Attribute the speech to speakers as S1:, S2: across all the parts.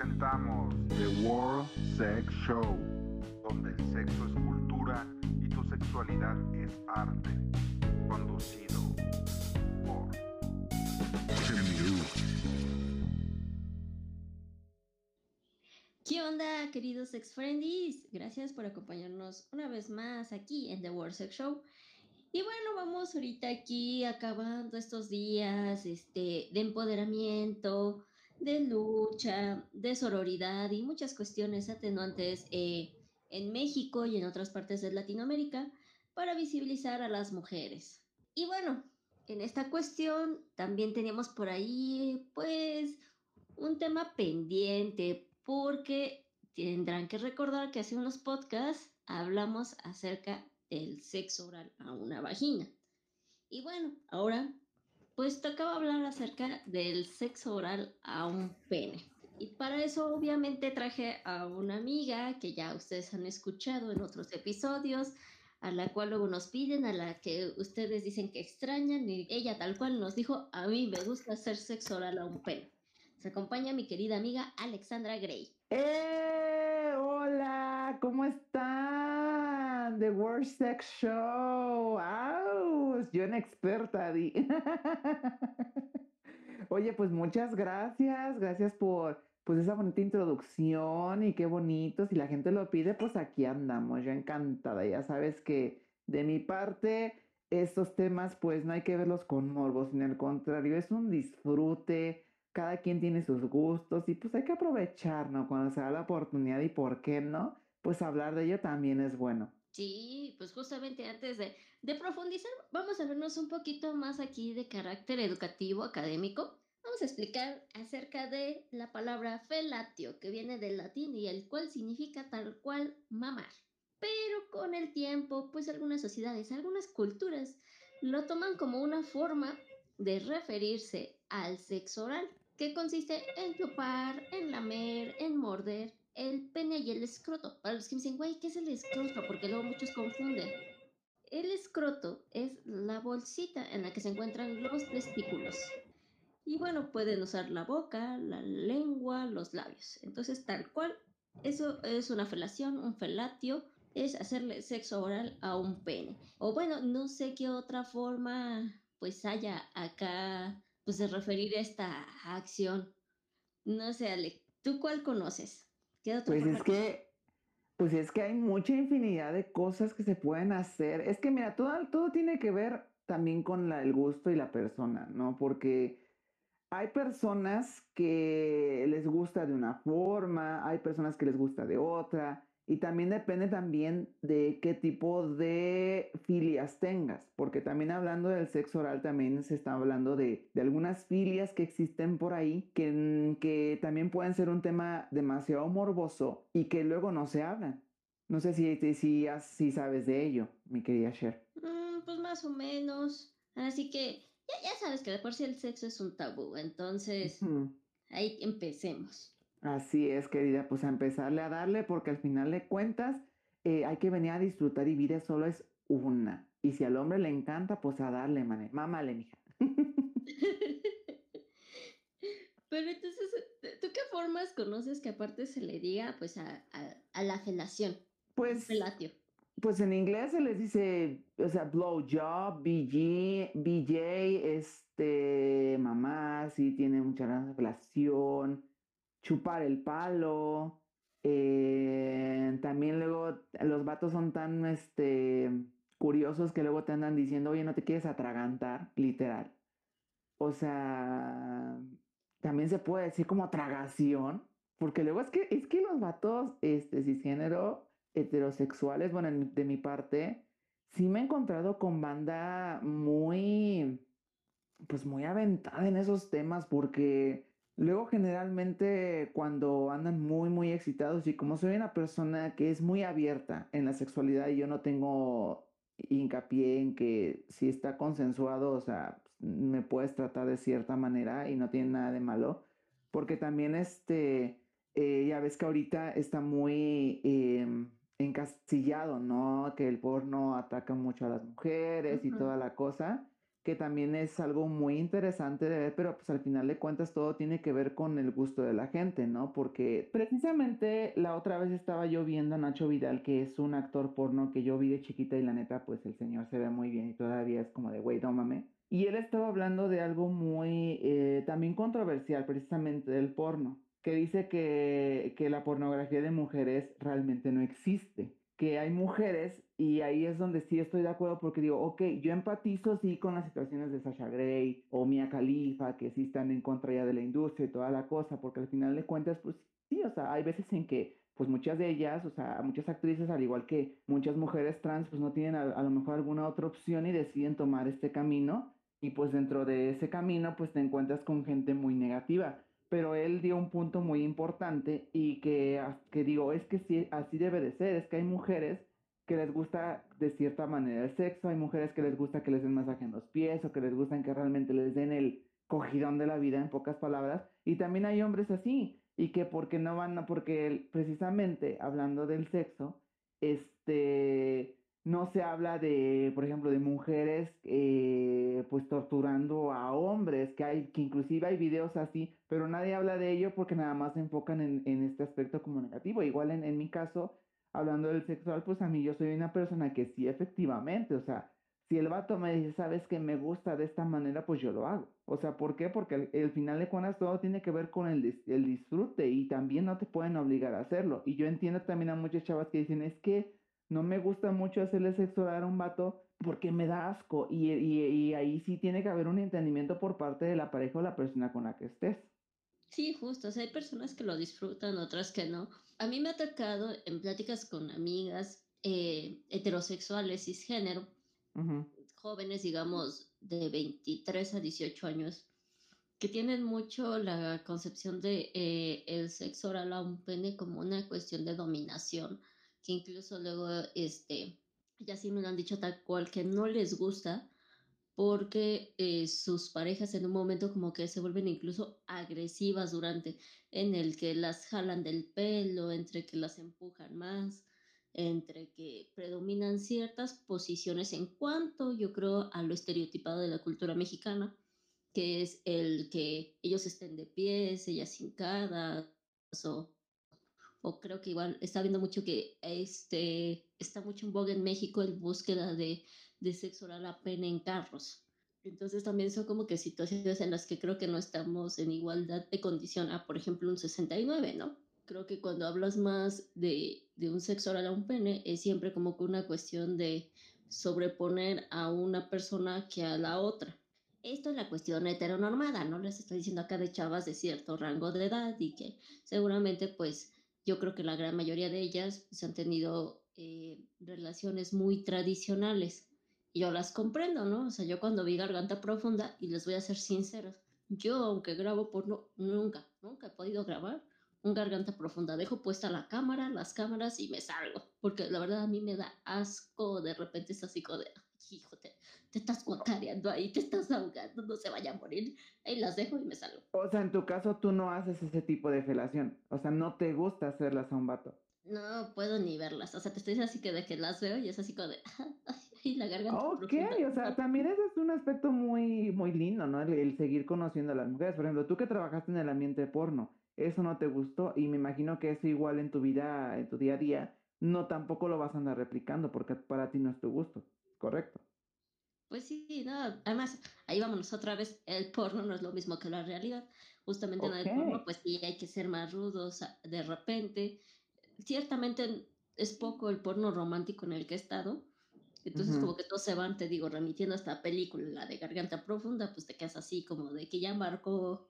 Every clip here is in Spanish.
S1: presentamos The World Sex Show, donde el sexo es cultura y tu sexualidad es arte. Conducido por.
S2: ¿Qué onda, queridos sex friendies? Gracias por acompañarnos una vez más aquí en The World Sex Show. Y bueno, vamos ahorita aquí acabando estos días este, de empoderamiento, de lucha, de sororidad y muchas cuestiones atenuantes eh, en México y en otras partes de Latinoamérica para visibilizar a las mujeres. Y bueno, en esta cuestión también tenemos por ahí pues un tema pendiente porque tendrán que recordar que hace unos podcasts hablamos acerca del sexo oral a una vagina. Y bueno, ahora pues tocaba hablar acerca del sexo oral a un pene. Y para eso obviamente traje a una amiga que ya ustedes han escuchado en otros episodios, a la cual luego nos piden, a la que ustedes dicen que extrañan y ella tal cual nos dijo, a mí me gusta hacer sexo oral a un pene. Se acompaña mi querida amiga Alexandra Gray.
S3: ¡Eh! Hola, ¿cómo están? The World Sex Show. ¡Au! Yo en experta, Di. Oye, pues muchas gracias. Gracias por pues esa bonita introducción y qué bonito. Si la gente lo pide, pues aquí andamos. Yo encantada. Ya sabes que de mi parte, estos temas, pues no hay que verlos con morbos, sino al contrario, es un disfrute cada quien tiene sus gustos y pues hay que aprovechar, ¿no? Cuando se da la oportunidad y por qué no, pues hablar de ello también es bueno.
S2: Sí, pues justamente antes de, profundizar, vamos a vernos un poquito más aquí de carácter educativo, académico. Vamos a explicar acerca de la palabra felatio, que viene del latín y el cual significa tal cual mamar. Pero con el tiempo, pues algunas sociedades, algunas culturas lo toman como una forma de referirse al sexo oral que consiste en chupar, en lamer, en morder el pene y el escroto. Para los que me dicen, güey, ¿qué es el escroto? Porque luego muchos confunden. El escroto es la bolsita en la que se encuentran los testículos. Y bueno, pueden usar la boca, la lengua, los labios. Entonces, tal cual, eso es una felación, un felatio, es hacerle sexo oral a un pene. O bueno, no sé qué otra forma pues haya acá pues de referir a esta acción. No sé, Ale, ¿tú cuál conoces?
S3: Pues es que, pues es que hay mucha infinidad de cosas que se pueden hacer. Es que mira, todo, todo tiene que ver también con el gusto y la persona, ¿no? Porque hay personas que les gusta de una forma, hay personas que les gusta de otra. Y también depende también de qué tipo de filias tengas, porque también hablando del sexo oral también se está hablando de, algunas filias que existen por ahí que, que, también pueden ser un tema demasiado morboso y que luego no se hablan. No sé si, si, si sabes de ello, mi querida Cher.
S2: Mm, pues más o menos. Así que ya, ya, sabes que de por sí el sexo es un tabú, entonces ahí empecemos.
S3: Así es, querida, pues a empezarle a darle, porque al final de cuentas eh, hay que venir a disfrutar y vida solo es una. Y si al hombre le encanta, pues a darle, mane. Mámale, mija.
S2: Pero entonces, ¿tú qué formas conoces que aparte se le diga pues a, la felación?
S3: Pues.
S2: Felatio.
S3: Pues en inglés se les dice, o sea, blowjob, BG, BJ, este, mamá, sí tiene mucha relación chupar el palo. Eh, también luego los vatos son tan este, curiosos que luego te andan diciendo, oye, no te quieres atragantar, literal. O sea, también se puede decir como tragación, porque luego es que, es que los vatos este, cisgénero, heterosexuales, bueno, de mi parte, sí me he encontrado con banda muy, pues muy aventada en esos temas, porque Luego generalmente cuando andan muy muy excitados y como soy una persona que es muy abierta en la sexualidad y yo no tengo hincapié en que si está consensuado, o sea, me puedes tratar de cierta manera y no tiene nada de malo, porque también este, eh, ya ves que ahorita está muy em, encastillado, ¿no? Que el porno ataca mucho a las mujeres y toda la cosa. Que también es algo muy interesante de ver, pero pues al final de cuentas todo tiene que ver con el gusto de la gente, ¿no? Porque precisamente la otra vez estaba yo viendo a Nacho Vidal, que es un actor porno que yo vi de chiquita y la neta, pues el señor se ve muy bien y todavía es como de, güey, dómame. Y él estaba hablando de algo muy eh, también controversial, precisamente del porno, que dice que, que la pornografía de mujeres realmente no existe que hay mujeres y ahí es donde sí estoy de acuerdo porque digo, ok, yo empatizo sí con las situaciones de Sasha Grey o Mia Khalifa que sí están en contra ya de la industria y toda la cosa, porque al final de cuentas, pues sí, o sea, hay veces en que pues muchas de ellas, o sea, muchas actrices, al igual que muchas mujeres trans, pues no tienen a, a, lo mejor alguna otra opción y deciden tomar este camino y pues dentro de ese camino pues te encuentras con gente muy negativa pero él dio un punto muy importante y que, que digo, es que sí, así debe de ser, es que hay mujeres que les gusta de cierta manera el sexo, hay mujeres que les gusta que les den masaje en los pies o que les gustan que realmente les den el cogidón de la vida en pocas palabras, y también hay hombres así, y que porque no van, porque precisamente hablando del sexo, este, no se habla de, por ejemplo, de mujeres eh, pues torturando a hombres, que hay, que inclusive hay videos así, pero nadie habla de ello porque nada más se enfocan en, en este aspecto como negativo. Igual en, en, mi caso, hablando del sexual, pues a mí yo soy una persona que sí, efectivamente, o sea, si el vato me dice, sabes que me gusta de esta manera, pues yo lo hago. O sea, ¿por qué? Porque el final de cuentas todo tiene que ver con el, el disfrute y también no te pueden obligar a hacerlo. Y yo entiendo también a muchas chavas que dicen, es que no me gusta mucho hacerle sexo a un vato porque me da asco. Y, y, y, ahí sí tiene que haber un entendimiento por parte de la pareja o la persona con la que estés.
S2: Sí, justo. O sea, hay personas que lo disfrutan, otras que no. A mí me ha tocado en pláticas con amigas eh, heterosexuales, cisgénero, uh -huh. jóvenes, digamos, de 23 a 18 años, que tienen mucho la concepción de eh, el sexo oral a un pene como una cuestión de dominación que incluso luego, este, ya sí me lo han dicho tal cual, que no les gusta porque eh, sus parejas en un momento como que se vuelven incluso agresivas durante, en el que las jalan del pelo, entre que las empujan más, entre que predominan ciertas posiciones en cuanto, yo creo, a lo estereotipado de la cultura mexicana, que es el que ellos estén de pies, ellas hincadas, o o creo que igual está viendo mucho que este está mucho en boga en México el búsqueda de, de sexo oral a pena en carros. Entonces también son como que situaciones en las que creo que no estamos en igualdad de condición a, por ejemplo, un 69, ¿no? Creo que cuando hablas más de, de un sexo oral a un pene es siempre como que una cuestión de sobreponer a una persona que a la otra. Esto es la cuestión heteronormada, ¿no? Les estoy diciendo acá de chavas de cierto rango de edad y que seguramente pues yo creo que la gran mayoría de ellas pues, han tenido eh, relaciones muy tradicionales. Y yo las comprendo, ¿no? O sea, yo cuando vi Garganta Profunda, y les voy a ser sinceros, yo aunque grabo porno, nunca, nunca he podido grabar un Garganta Profunda. Dejo puesta la cámara, las cámaras y me salgo. Porque la verdad a mí me da asco, de repente es así de, hijo, te, te estás guacareando ahí, te estás ahogando, no se vaya a morir. Ahí las dejo y me salgo.
S3: O sea, en tu caso tú no haces ese tipo de felación. O sea, no te gusta hacerlas a un vato.
S2: No puedo ni verlas. O sea, te estoy diciendo así que de que las veo y es así como de, ay, la garganta.
S3: Ok, profunda. o sea, también ese es un aspecto muy, muy lindo, ¿no? El, el seguir conociendo a las mujeres. Por ejemplo, tú que trabajaste en el ambiente porno, eso no te gustó y me imagino que eso igual en tu vida, en tu día a día, no tampoco lo vas a andar replicando porque para ti no es tu gusto, ¿correcto?
S2: Pues sí, no, además, ahí vámonos otra vez, el porno no es lo mismo que la realidad, justamente okay. en el porno pues sí hay que ser más rudos de repente, ciertamente es poco el porno romántico en el que he estado, entonces uh -huh. como que todos se van, te digo, remitiendo a esta película, la de Garganta Profunda, pues te quedas así como de que ya marcó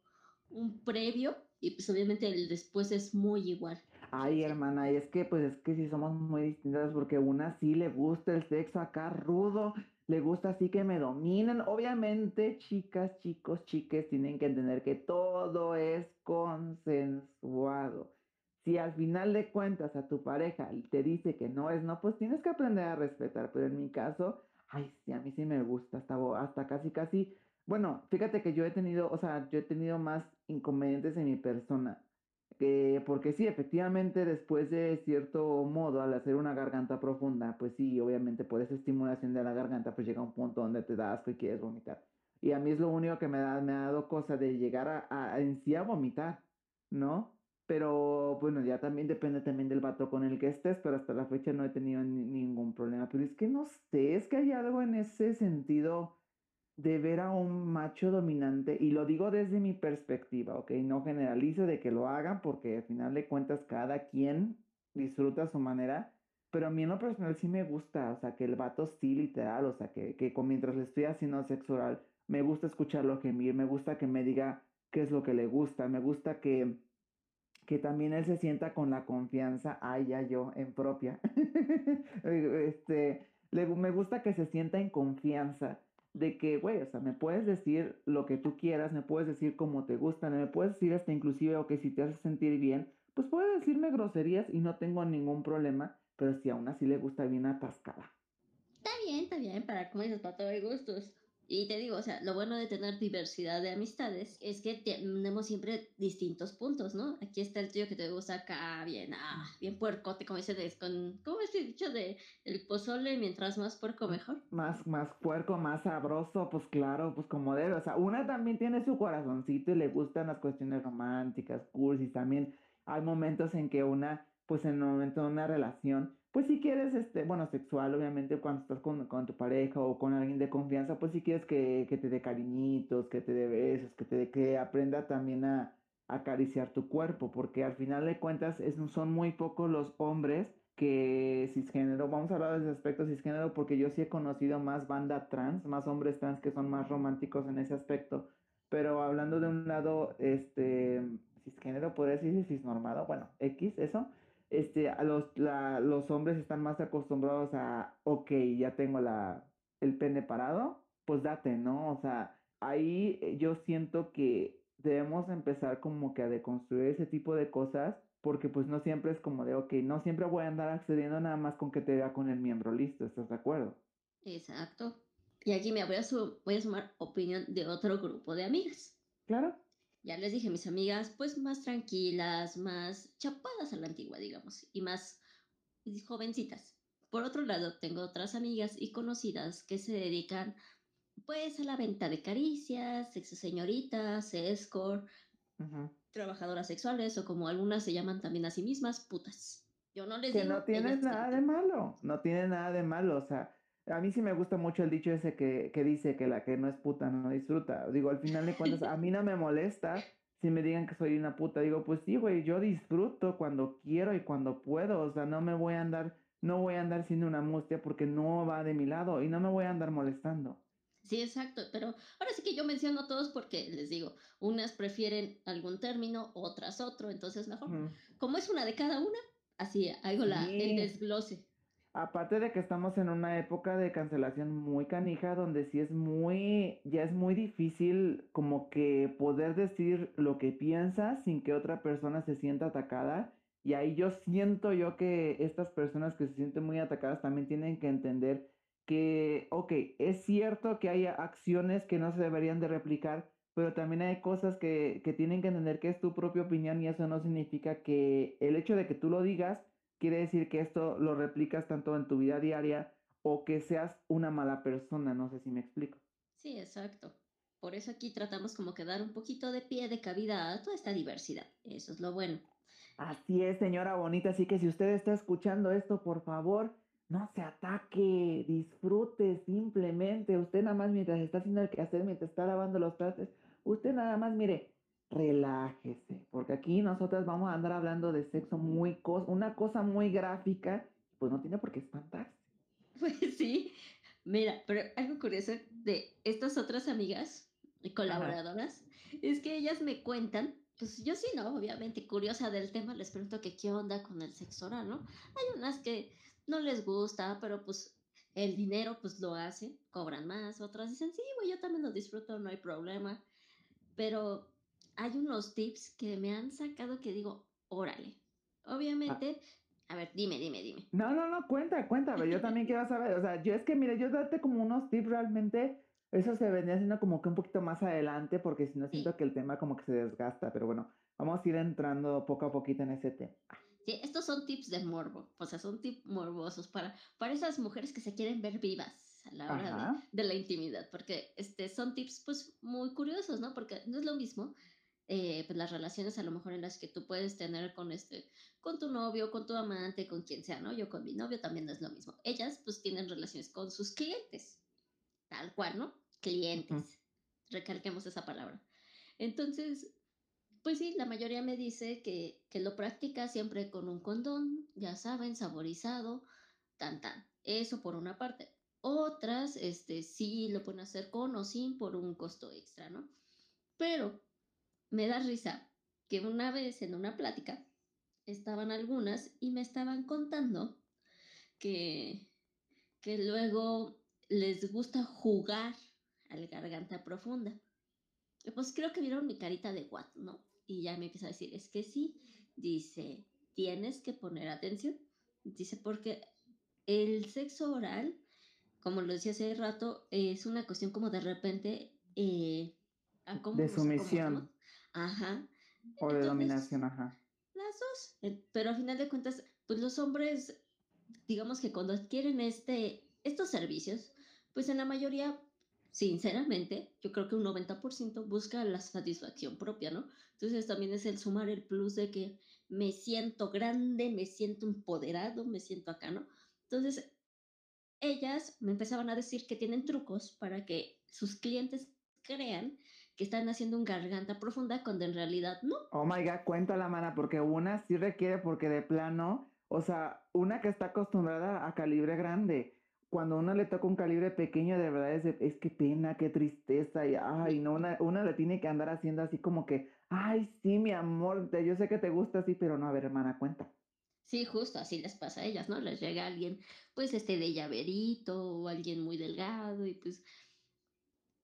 S2: un previo y pues obviamente el después es muy igual.
S3: Ay, hermana, y es que pues es que sí somos muy distintas porque una sí le gusta el sexo acá rudo, le gusta así que me dominen. Obviamente, chicas, chicos, chiques, tienen que entender que todo es consensuado. Si al final de cuentas a tu pareja te dice que no es no, pues tienes que aprender a respetar. Pero en mi caso, ay, sí, a mí sí me gusta, hasta, hasta casi, casi. Bueno, fíjate que yo he tenido, o sea, yo he tenido más inconvenientes en mi persona que, porque sí, efectivamente, después de cierto modo, al hacer una garganta profunda, pues sí, obviamente por esa estimulación de la garganta, pues llega un punto donde te da asco y quieres vomitar. Y a mí es lo único que me, da, me ha dado cosa de llegar a, a, en sí a vomitar, ¿no? Pero bueno, ya también depende también del vato con el que estés, pero hasta la fecha no he tenido ningún problema. Pero es que no sé, es que hay algo en ese sentido de ver a un macho dominante, y lo digo desde mi perspectiva, ¿ok? No generalizo de que lo hagan porque al final de cuentas cada quien disfruta su manera, pero a mí en lo personal sí me gusta, o sea, que el vato sí literal, o sea, que, que mientras le estoy haciendo sexo oral, me gusta escucharlo gemir, me gusta que me diga qué es lo que le gusta, me gusta que, que también él se sienta con la confianza, ay, ya yo, en propia, este, me gusta que se sienta en confianza de que, güey, o sea, me puedes decir lo que tú quieras, me puedes decir cómo te gustan, me puedes decir hasta inclusive, o que si te hace sentir bien, pues puede decirme groserías y no tengo ningún problema, pero si aún así le gusta bien atascada.
S2: Está bien, está bien, para como dices, para todo hay gustos. Y te digo, o sea, lo bueno de tener diversidad de amistades es que tenemos siempre distintos puntos, ¿no? Aquí está el tío que te gusta acá, bien, ah, bien puercote, como dicen, con, ¿cómo es el dicho de el pozole? Mientras más puerco, mejor.
S3: Más, más puerco, más sabroso, pues claro, pues como debe. O sea, una también tiene su corazoncito y le gustan las cuestiones románticas, cursis. También hay momentos en que una, pues en el momento de una relación, pues si quieres, este, bueno, sexual, obviamente, cuando estás con, tu pareja o con alguien de confianza, pues si quieres que, te dé cariñitos, que te dé besos, que te que aprenda también a, acariciar tu cuerpo, porque al final de cuentas es, son muy pocos los hombres que cisgénero, vamos a hablar de ese aspecto cisgénero porque yo sí he conocido más banda trans, más hombres trans que son más románticos en ese aspecto, pero hablando de un lado, este, cisgénero, podría decirse cisnormado, bueno, X, eso, este, a los, los hombres están más acostumbrados a, ok, ya tengo la, el pene parado, pues date, ¿no? O sea, ahí eh, yo siento que debemos empezar como que a deconstruir ese tipo de cosas, porque pues no siempre es como de, ok, no siempre voy a andar accediendo nada más con que te vea con el miembro listo, ¿estás de acuerdo?
S2: Exacto. Y aquí me voy a, voy a sumar opinión de otro grupo de amigas.
S3: Claro
S2: ya les dije, mis amigas, pues más tranquilas, más chapadas a la antigua, digamos, y más jovencitas. Por otro lado, tengo otras amigas y conocidas que se dedican pues a la venta de caricias, sexo señoritas, escort, trabajadoras sexuales o como algunas se llaman también a sí mismas, putas. Yo no les
S3: que no tiene nada de malo, no tiene nada de malo, o sea, a mí sí me gusta mucho el dicho ese que, que, dice que la que no es puta no disfruta. Digo, al final de cuentas, a mí no me molesta si me digan que soy una puta. Digo, pues sí, güey, yo disfruto cuando quiero y cuando puedo. O sea, no me voy a andar, no voy a andar siendo una mustia porque no va de mi lado y no me voy a andar molestando.
S2: Sí, exacto, pero ahora sí que yo menciono todos porque les digo, unas prefieren algún término, otras otro, entonces mejor. Como es una de cada una, así hago la, el desglose.
S3: Aparte de que estamos en una época de cancelación muy canija, donde sí es muy, ya es muy difícil como que poder decir lo que piensas sin que otra persona se sienta atacada. Y ahí yo siento yo que estas personas que se sienten muy atacadas también tienen que entender que, ok, es cierto que hay acciones que no se deberían de replicar, pero también hay cosas que, que tienen que entender que es tu propia opinión y eso no significa que el hecho de que tú lo digas quiere decir que esto lo replicas tanto en tu vida diaria o que seas una mala persona, no sé si me explico.
S2: Sí, exacto. Por eso aquí tratamos como que dar un poquito de pie de cabida a toda esta diversidad. Eso es lo bueno.
S3: Así es, señora bonita. Así que si usted está escuchando esto, por favor, no se ataque, disfrute simplemente. Usted nada más mientras está haciendo el quehacer, mientras está lavando los trastes, usted nada más mire, relájese, porque aquí nosotras vamos a andar hablando de sexo muy, una cosa muy gráfica, pues no tiene por qué espantarse.
S2: Pues sí, mira, pero algo curioso de estas otras amigas y colaboradoras es que ellas me cuentan, pues yo sí, ¿no? Obviamente curiosa del tema, les pregunto que qué onda con el sexo oral, ¿no? Hay unas que no les gusta, pero pues el dinero pues lo hacen, cobran más, otras dicen, sí, güey, yo también lo disfruto, no hay problema, pero hay unos tips que me han sacado que digo, órale. Obviamente, a ver, dime, dime, dime.
S3: No, no, no, cuenta, cuéntame, yo también quiero saber, o sea, yo es que, mire, yo darte como unos tips realmente, eso se venía haciendo como que un poquito más adelante, porque si no siento que el tema como que se desgasta, pero bueno, vamos a ir entrando poco a poquito en ese tema.
S2: Sí, estos son tips de morbo, o sea, son tips morbosos para, para esas mujeres que se quieren ver vivas a la hora de, de, la intimidad, porque este, son tips pues muy curiosos, ¿no? Porque no es lo mismo eh, pues las relaciones a lo mejor en las que tú puedes tener con este, con tu novio, con tu amante, con quien sea, ¿no? Yo con mi novio también no es lo mismo. Ellas pues tienen relaciones con sus clientes, tal cual, ¿no? Clientes. Recalquemos esa palabra. Entonces, pues sí, la mayoría me dice que, que lo practica siempre con un condón, ya saben, saborizado, tan tan. Eso por una parte. Otras, este, sí lo pueden hacer con o sin por un costo extra, ¿no? Pero me da risa que una vez en una plática estaban algunas y me estaban contando que, que luego les gusta jugar al garganta profunda. Pues creo que vieron mi carita de what, ¿no? Y ya me empieza a decir, es que sí, dice, tienes que poner atención. Dice, porque el sexo oral, como lo decía hace rato, es una cuestión como de repente... Eh,
S3: de sumisión.
S2: Ajá.
S3: O de dominación, ajá.
S2: Las dos. Eh, pero a final de cuentas, pues los hombres, digamos que cuando adquieren este, estos servicios, pues en la mayoría, sinceramente, yo creo que un 90% busca la satisfacción propia, ¿no? Entonces también es el sumar el plus de que me siento grande, me siento empoderado, me siento acá, ¿no? Entonces, ellas me empezaban a decir que tienen trucos para que sus clientes crean que están haciendo un garganta profunda cuando en realidad no.
S3: Oh my god, cuenta la mana, porque una sí requiere, porque de plano, o sea, una que está acostumbrada a calibre grande, cuando uno le toca un calibre pequeño, de verdad es, es que pena, qué tristeza, y ay, no, una, una le tiene que andar haciendo así como que, ay, sí, mi amor, yo sé que te gusta así, pero no, a ver, hermana, cuenta.
S2: Sí, justo así les pasa a ellas, ¿no? Les llega alguien, pues, este de llaverito o alguien muy delgado y pues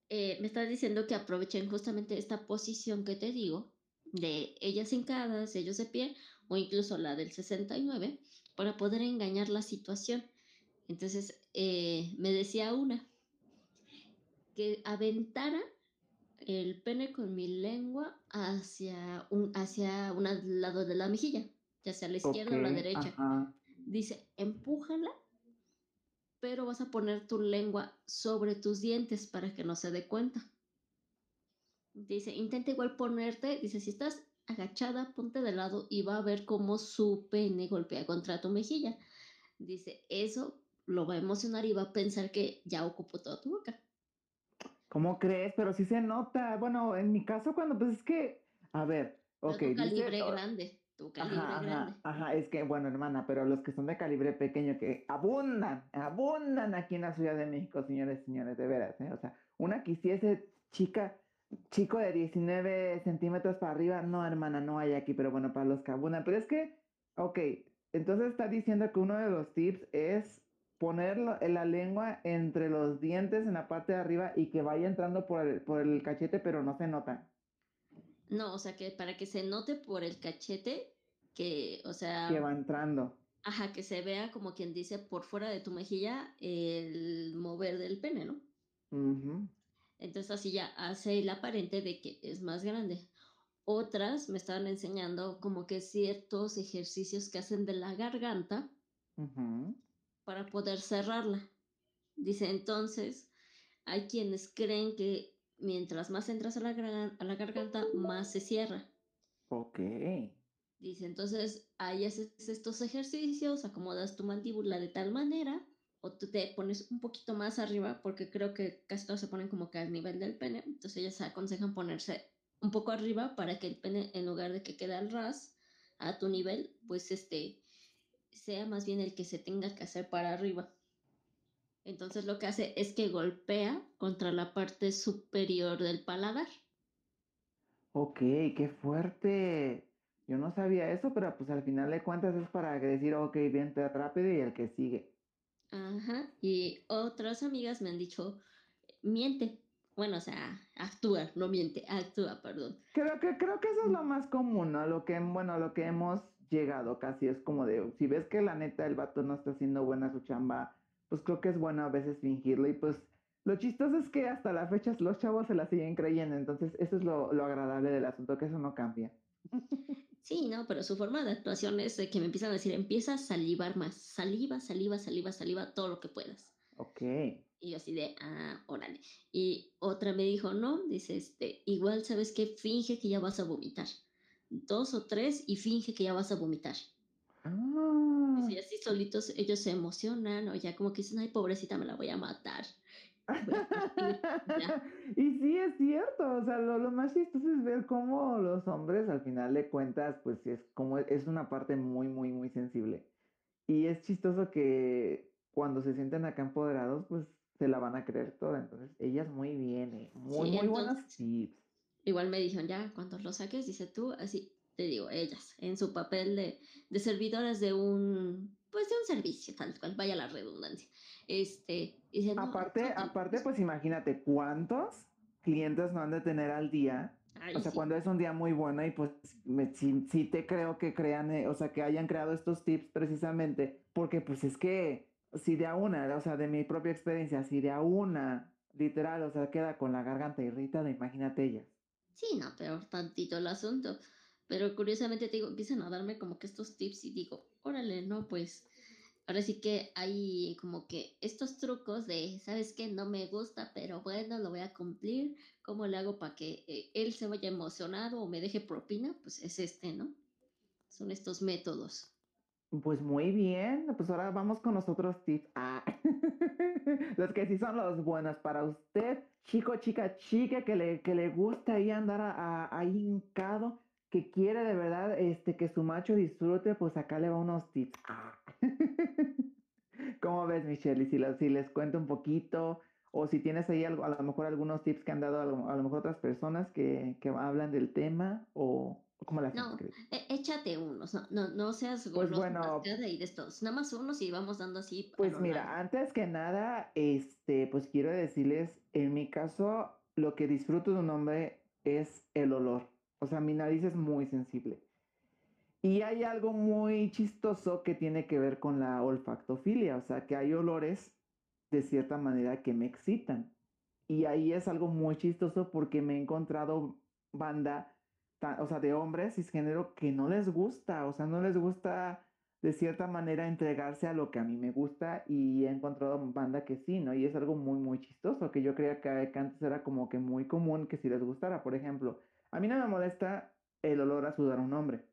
S2: eh, me estás diciendo que aprovechen justamente esta posición que te digo, de ellas hincadas, ellos de pie, o incluso la del 69, para poder engañar la situación. Entonces, eh, me decía una, que aventara el pene con mi lengua hacia un, hacia un lado de la mejilla, ya sea la izquierda o la derecha. Dice, empújala pero vas a poner tu lengua sobre tus dientes para que no se dé cuenta. Dice, intenta igual ponerte, dice, si estás agachada, ponte de lado y va a ver cómo su pene golpea contra tu mejilla. Dice, eso lo va a emocionar y va a pensar que ya ocupó toda tu boca.
S3: ¿Cómo crees? Pero sí se nota. Bueno, en mi caso, cuando pues es que, a ver, ok.
S2: calibre grande tu calibre ajá, grande.
S3: Ajá, es que, bueno, hermana, pero los que son de calibre pequeño, que abundan, abundan aquí en la Ciudad de México, señores, señores, de veras, ¿eh? O sea, una quisiese chica, chico de 19 centímetros para arriba, no, hermana, no hay aquí, pero bueno, para los que abundan. Pero es que, ok, entonces está diciendo que uno de los tips es poner la lengua entre los dientes en la parte de arriba y que vaya entrando por el, por el cachete, pero no se nota.
S2: No, o sea, que para que se note por el cachete que, o sea...
S3: Que va entrando.
S2: Ajá, que se vea como quien dice por fuera de tu mejilla el mover del pene, ¿no? Entonces así ya hace el aparente de que es más grande. Otras me estaban enseñando como que ciertos ejercicios que hacen de la garganta para poder cerrarla. Dice entonces, hay quienes creen que mientras más entras a la, a la garganta, más se cierra.
S3: Ok.
S2: Dice, entonces ahí haces estos ejercicios, acomodas tu mandíbula de tal manera, o tú te pones un poquito más arriba, porque creo que casi todos se ponen como que al nivel del pene, entonces ellas aconsejan ponerse un poco arriba para que el pene, en lugar de que quede al ras, a tu nivel, pues este, sea más bien el que se tenga que hacer para arriba. Entonces lo que hace es que golpea contra la parte superior del paladar.
S3: Ok, qué fuerte. Yo no sabía eso, pero pues al final de cuentas es para decir, ok, vente rápido y el que sigue.
S2: Ajá, y otras amigas me han dicho, miente. Bueno, o sea, actúa, no miente, actúa, perdón.
S3: Creo que, creo que eso es lo más común, ¿no? Lo que, bueno, lo que hemos llegado casi es como de, si ves que la neta el vato no está haciendo buena su chamba, pues creo que es bueno a veces fingirlo y pues lo chistoso es que hasta la fecha los chavos se la siguen creyendo, entonces eso es lo, lo agradable del asunto, que eso no cambia.
S2: Sí, no, pero su forma de actuación es de que me empiezan a decir, empieza a salivar más, saliva, saliva, saliva, saliva, todo lo que puedas.
S3: Ok.
S2: Y yo así de, ah, órale. Y otra me dijo, no, dice, este, igual sabes que finge que ya vas a vomitar. Dos o tres y finge que ya vas a vomitar.
S3: Ah.
S2: Y así solitos ellos se emocionan o ya como que dicen, ay, pobrecita, me la voy a matar.
S3: y sí es cierto, o sea, lo, lo, más chistoso es ver cómo los hombres al final de cuentas, pues es como es una parte muy, muy, muy sensible. Y es chistoso que cuando se sienten acá empoderados, pues se la van a creer toda. Entonces, ellas muy bien, eh, muy, muy buenas tips.
S2: Igual me dijeron, ya, cuando lo saques, dice tú, así, te digo, ellas, en su papel de, de servidoras de un, pues de un servicio, tal cual, vaya la redundancia. Este,
S3: aparte, aparte, pues imagínate cuántos clientes no han de tener al día. o sea, cuando es un día muy bueno y pues sí, te creo que crean, eh, o sea, que hayan creado estos tips precisamente, porque pues es que si de a una, o sea, de mi propia experiencia, si de a una, literal, o sea, queda con la garganta irritada, imagínate ella.
S2: Sí, no, peor tantito el asunto. Pero curiosamente te digo, empiezan a darme como que estos tips y digo, órale, no, pues ahora sí que hay como que estos trucos de, ¿sabes qué? No me gusta, pero bueno, lo voy a cumplir. ¿Cómo le hago para que eh, él se vaya emocionado o me deje propina? Pues es este, ¿no? Son estos métodos.
S3: Pues muy bien, pues ahora vamos con los otros tips. Ah. los que sí son los buenos para usted, chico, chica, chica, que le, que le gusta ahí andar ahí hincado, que quiere de verdad este, que su macho disfrute, pues acá le va unos tips. Ah. ¿Cómo ves, Michelle? Y si, si les cuento un poquito, o si tienes ahí algo, a lo mejor algunos tips que han dado a lo, mejor otras personas que, que hablan del tema, o, ¿Cómo las
S2: No, e, échate unos, no, no, no seas
S3: pues bueno,
S2: de estos, nada más unos y vamos dando así.
S3: Pues mira, antes que nada, este, pues quiero decirles, en mi caso, lo que disfruto de un hombre es el olor. O sea, mi nariz es muy sensible. Y hay algo muy chistoso que tiene que ver con la olfactofilia, o sea, que hay olores de cierta manera que me excitan. Y ahí es algo muy chistoso porque me he encontrado banda o sea, de hombres cisgénero que no les gusta, o sea, no les gusta de cierta manera entregarse a lo que a mí me gusta y he encontrado banda que sí, ¿no? Y es algo muy, muy chistoso, que yo creía que, antes era como que muy común que si les gustara, por ejemplo, a mí no me molesta el olor a sudar a un hombre.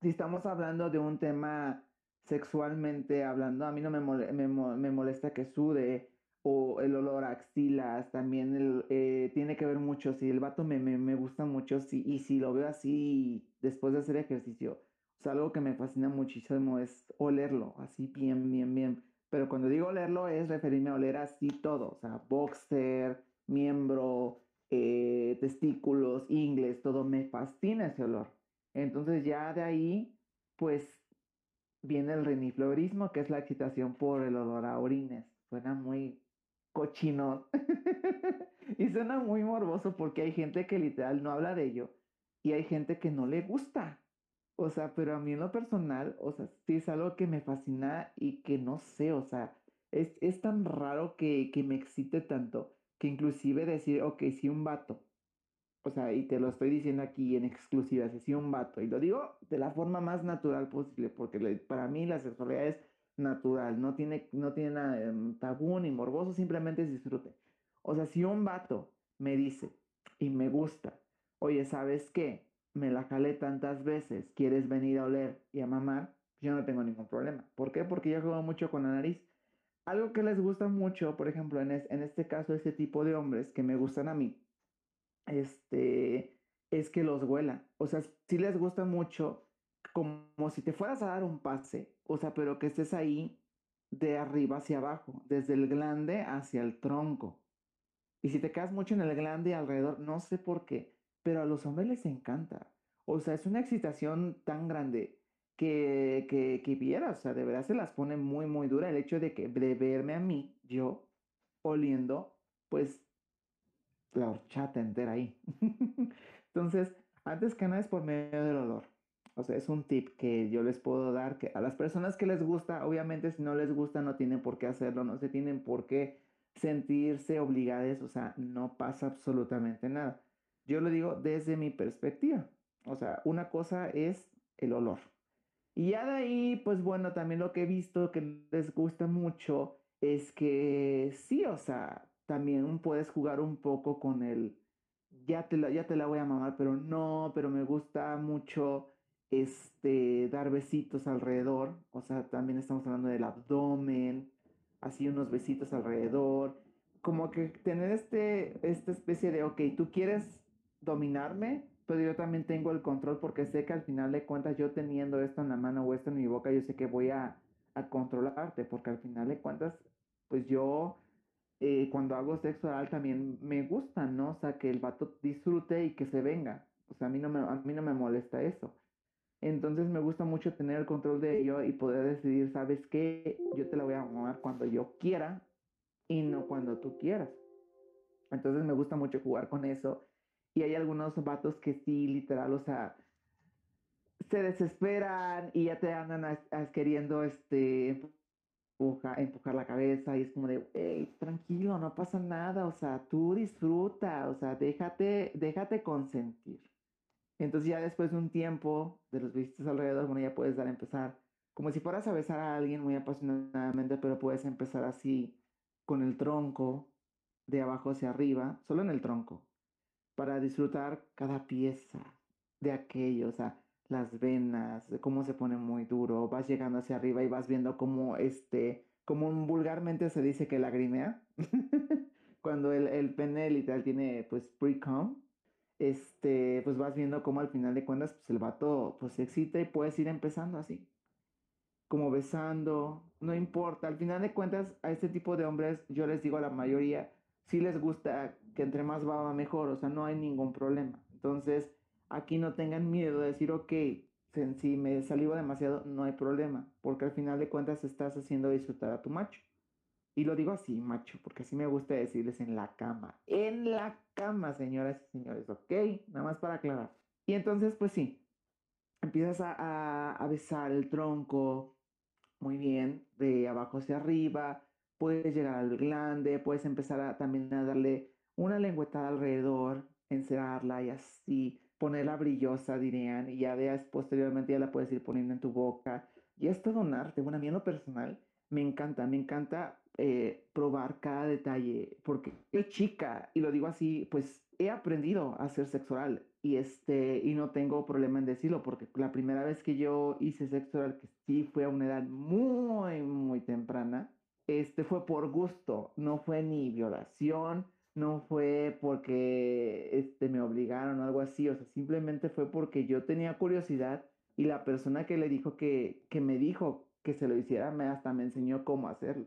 S3: Si estamos hablando de un tema sexualmente hablando, a mí no me, me molesta que sude, o el olor a axilas, también eh, tiene que ver mucho, si el vato me, me, me gusta mucho, si, y si lo veo así después de hacer ejercicio, o sea, algo que me fascina muchísimo es olerlo, así bien, bien, bien. Pero cuando digo olerlo es referirme a oler así todo, o sea, boxer, miembro, eh, testículos, ingles, todo, me fascina ese olor. Entonces ya de ahí, pues, viene el reniflorismo, que es la excitación por el olor a orines. Suena muy cochino y suena muy morboso porque hay gente que literal no habla de ello y hay gente que no le gusta. O sea, pero a mí en lo personal, o sea, sí es algo que me fascina y que no sé, o sea, es, es tan raro que, que, me excite tanto que inclusive decir, ok, si un vato, o sea, y te lo estoy diciendo aquí en exclusiva, si un vato, y lo digo de la forma más natural posible, porque para mí la sexualidad es natural, no tiene, no tiene nada em, tabú ni morboso, simplemente es disfrute. O sea, si un vato me dice y me gusta, oye, ¿sabes qué? Me la jalé tantas veces, ¿quieres venir a oler y a mamar? Yo no tengo ningún problema. ¿Por qué? Porque yo juego mucho con la nariz. Algo que les gusta mucho, por ejemplo, en, este caso, este tipo de hombres que me gustan a mí, este, es que los huelan. O sea, si les gusta mucho como si te fueras a dar un pase, o sea, pero que estés ahí de arriba hacia abajo, desde el glande hacia el tronco. Y si te quedas mucho en el glande alrededor, no sé por qué, pero a los hombres les encanta. O sea, es una excitación tan grande que, que, que viera, o sea, de verdad se las pone muy, muy dura el hecho de que de verme a mí, yo, oliendo, pues, la horchata entera ahí. Entonces, antes que nada es por medio del olor. O sea, es un tip que yo les puedo dar que a las personas que les gusta, obviamente si no les gusta no tienen por qué hacerlo, no se tienen por qué sentirse obligadas, o sea, no pasa absolutamente nada. Yo lo digo desde mi perspectiva. O sea, una cosa es el olor. Y ya de ahí, pues bueno, también lo que he visto que les gusta mucho es que sí, o sea, también puedes jugar un poco con el, ya te la, ya te la voy a mamar, pero no, pero me gusta mucho este, dar besitos alrededor, o sea, también estamos hablando del abdomen, así unos besitos alrededor, como que tener este, esta especie de, ok, tú quieres dominarme, pero yo también tengo el control porque sé que al final de cuentas yo teniendo esto en la mano o esto en mi boca, yo sé que voy a, a controlarte, porque al final de cuentas, pues yo eh, cuando hago sexo oral también me gusta, ¿no? O sea, que el vato disfrute y que se venga. O sea, a mí no me, a mí no me molesta eso. Entonces me gusta mucho tener el control de ello y poder decidir, ¿sabes qué? Yo te la voy a amar cuando yo quiera y no cuando tú quieras. Entonces me gusta mucho jugar con eso. Y hay algunos vatos que sí, literal, o sea, se desesperan y ya te andan queriendo este, empujar la cabeza y es como de, hey, tranquilo, no pasa nada, o sea, tú disfruta, o sea, déjate, déjate consentir. Entonces ya después de un tiempo de los visitos alrededor, bueno, ya puedes dar a empezar, como si fueras a besar a alguien muy apasionadamente, pero puedes empezar así, con el tronco, de abajo hacia arriba, solo en el tronco, para disfrutar cada pieza de aquello, o sea, las venas, cómo se pone muy duro, vas llegando hacia arriba y vas viendo cómo este, como vulgarmente se dice que lagrimea, cuando el, el pene literal tiene pues pre-com, este, pues vas viendo cómo al final de cuentas pues el vato pues se excita y puedes ir empezando así, como besando, no importa, al final de cuentas a este tipo de hombres yo les digo a la mayoría, si les gusta que entre más baba mejor, o sea, no hay ningún problema, entonces aquí no tengan miedo de decir, ok, si me salivo demasiado, no hay problema, porque al final de cuentas estás haciendo disfrutar a tu macho. Y lo digo así, macho, porque así me gusta decirles en la cama. En la cama, señoras y señores, ¿ok? Nada más para aclarar. Y entonces, pues sí, empiezas a, a besar el tronco muy bien, de abajo hacia arriba, puedes llegar al glande, puedes empezar a, también a darle una lengüetada alrededor, encerrarla y así ponerla brillosa, dirían, y ya veas posteriormente ya la puedes ir poniendo en tu boca. Y es todo un arte. Bueno, a mí personal me encanta, me encanta eh, probar cada detalle, porque soy chica, y lo digo así, pues he aprendido a hacer sexo oral y este y no tengo problema en decirlo porque la primera vez que yo hice sexo oral que sí fue a una edad muy muy temprana este fue por gusto no fue ni violación no fue porque este, me obligaron o algo así, o sea, simplemente fue porque yo tenía curiosidad y la persona que le dijo que, que me dijo que se lo hiciera me hasta me enseñó cómo hacerlo.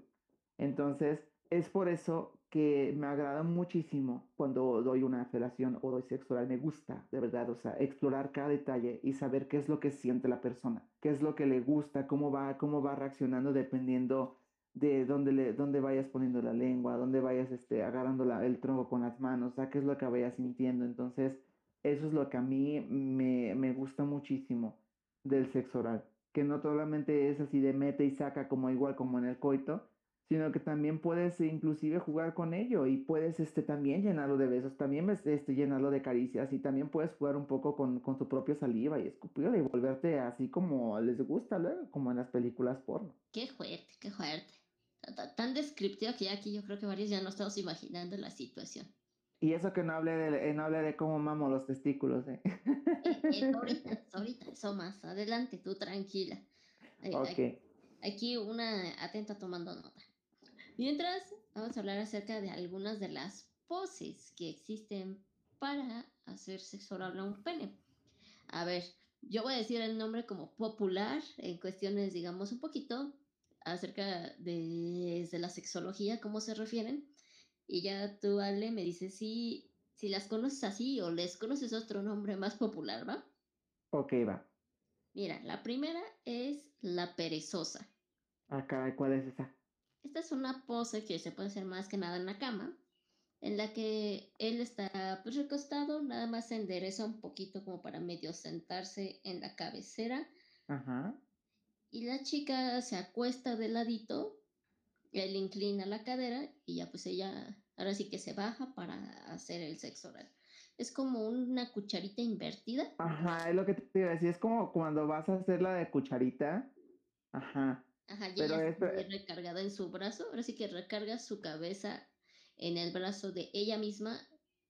S3: Entonces, es por eso que me agrada muchísimo cuando doy una felación o doy sexo me gusta, de verdad, o sea, explorar cada detalle y saber qué es lo que siente la persona, qué es lo que le gusta, cómo va, cómo va reaccionando dependiendo de dónde, le, dónde vayas poniendo la lengua, dónde vayas este, agarrando la, el tronco con las manos, o qué es lo que vayas sintiendo. Entonces, eso es lo que a mí me, me gusta muchísimo del sexo oral, que no solamente es así de mete y saca como igual como en el coito, sino que también puedes inclusive jugar con ello y puedes este, también llenarlo de besos, también este, llenarlo de caricias y también puedes jugar un poco con, con tu propia saliva y escupirla y volverte así como les gusta luego, como en las películas porno.
S2: Qué fuerte, qué fuerte tan descriptiva que ya aquí yo creo que varios ya no estamos imaginando la situación.
S3: Y eso que no hable de, no hable de cómo mamo los testículos, ¿eh?
S2: eh, eh ahorita, ahorita, eso más. Adelante, tú tranquila.
S3: ok.
S2: Aquí una atenta tomando nota. Mientras, vamos a hablar acerca de algunas de las poses que existen para hacer sexo oral a un pene. A ver, yo voy a decir el nombre como popular en cuestiones, digamos, un poquito acerca de, la sexología, cómo se refieren. Y ya tú, Ale, me dices si, si las conoces así o les conoces otro nombre más popular, ¿va?
S3: Ok, va.
S2: Mira, la primera es la perezosa.
S3: Ah, caray, ¿cuál es esa?
S2: Esta es una pose que se puede hacer más que nada en la cama, en la que él está pues recostado, nada más se endereza un poquito como para medio sentarse en la cabecera.
S3: Ajá
S2: y la chica se acuesta de ladito, él inclina la cadera y ya pues ella ahora sí que se baja para hacer el sexo oral. Es como una cucharita invertida.
S3: Ajá, es lo que te iba a decir. Es como cuando vas a hacer la de cucharita. Ajá.
S2: Ajá, y
S3: Pero
S2: ella está recargada en su brazo. Ahora sí que recarga su cabeza en el brazo de ella misma,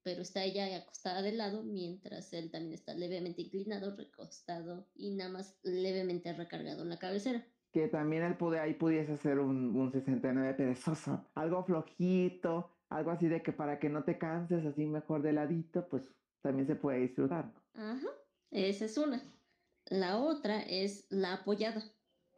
S2: pero está ella acostada de lado, mientras él también está levemente inclinado, recostado y nada más levemente recargado en la cabecera.
S3: Que también él pude, ahí pudiese hacer un, un 69 perezoso. Algo flojito, algo así de que para que no te canses, así mejor de ladito, pues también se puede disfrutar.
S2: Ajá, esa es una. La otra es la apoyada.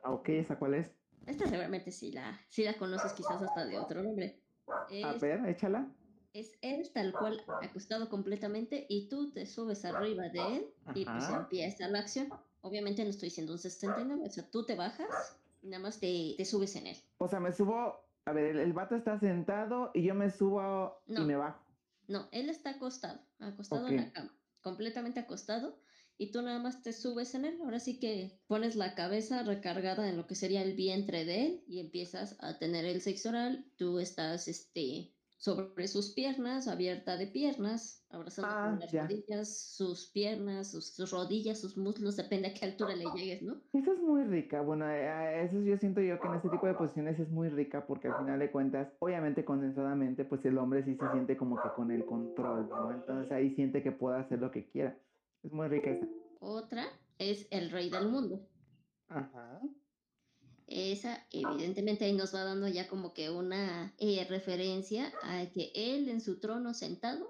S3: Ah, Ok, ¿esa cuál es?
S2: Esta seguramente sí la, sí la conoces quizás hasta de otro nombre.
S3: A
S2: Es,
S3: ver, échala.
S2: Es él tal cual acostado completamente y tú te subes arriba de él y pues empieza la acción. Obviamente no estoy diciendo un 69, o sea, tú te bajas y nada más te, te subes en él.
S3: O sea, me subo, a ver, el, el vato está sentado y yo me subo
S2: No.
S3: y me bajo.
S2: No, él está acostado, acostado en la cama, completamente acostado y tú nada más te subes en él. Ahora sí que pones la cabeza recargada en lo que sería el vientre de él y empiezas a tener el sexo oral. Tú estás este sobre sus piernas, abierta de piernas, abrazando
S3: Ah,
S2: con las
S3: ya.
S2: rodillas, sus piernas, sus, sus rodillas, sus muslos, depende a qué altura le llegues, ¿no?
S3: Esa es muy rica. Bueno, eh, eso yo siento yo que en este tipo de posiciones es muy rica porque al final de cuentas, obviamente condensadamente, pues el hombre sí se siente como que con el control, ¿no? Entonces ahí siente que puede hacer lo que quiera. Es muy rica esa.
S2: Otra es el rey del mundo.
S3: Ajá.
S2: Esa, evidentemente, ahí nos va dando ya como que una eh, referencia a que él en su trono sentado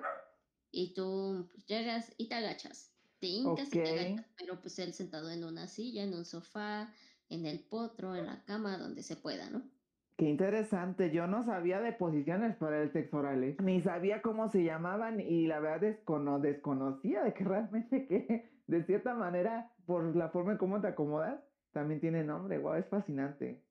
S2: y tú pues, llegas y te agachas. Te hincas y te agachas, pero pues él sentado en una silla, en un sofá, en el potro, en la cama, donde se pueda, ¿no?
S3: Qué interesante. Yo no sabía de posiciones para el sexo oral, ¿eh? Ni sabía cómo se llamaban y la verdad descono- desconocía de que realmente que de cierta manera, por la forma en cómo te acomodas, también tiene nombre. Wow, es fascinante.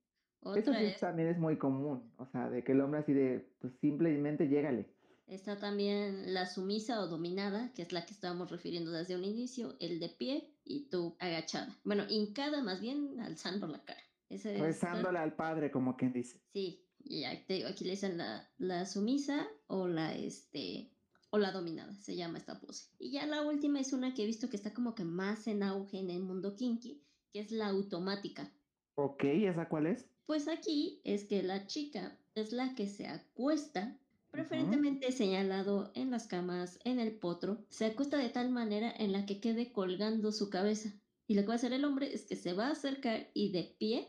S3: Eso sí
S2: es,
S3: también es muy común. O sea, de que el hombre así de, pues simplemente llégale.
S2: está también la sumisa o dominada, que es la que estábamos refiriendo desde un inicio, el de pie y tú agachada. Bueno, hincada más bien, alzando la cara. Ese es-
S3: Rezándole al padre, como quien dice.
S2: Sí, y digo, aquí le dicen la, la sumisa o la este o la dominada, se llama esta pose. Y ya la última es una que he visto que está como que más en auge en el mundo kinky, que es la automática.
S3: Ok, ¿esa cuál es?
S2: Pues aquí es que la chica es la que se acuesta, preferentemente señalado en las camas, en el potro, se acuesta de tal manera en la que quede colgando su cabeza. Y lo que va a hacer el hombre es que se va a acercar y de pie,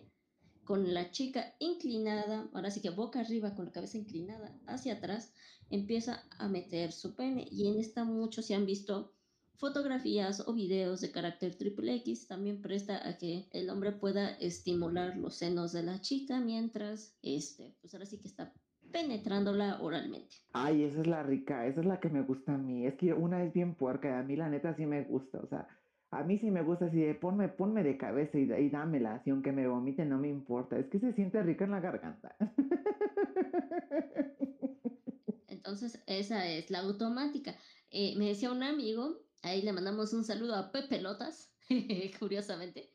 S2: con la chica inclinada, ahora sí que boca arriba, con la cabeza inclinada hacia atrás, empieza a meter su pene. Y en esta muchos se han visto fotografías o videos de carácter triple X también presta a que el hombre pueda estimular los senos de la chica mientras, este, pues ahora sí que está penetrándola oralmente.
S3: Ay, esa es la rica, esa es la que me gusta a mí. Es que una es bien puerca, a mí la neta sí me gusta, o sea, a mí sí me gusta así de ponme, ponme de cabeza y, y dámela, así aunque me vomite no me importa, es que se siente rica en la garganta.
S2: Entonces, esa es la automática. Eh, me decía un amigo, ahí le mandamos un saludo a Pepe Lotas, curiosamente,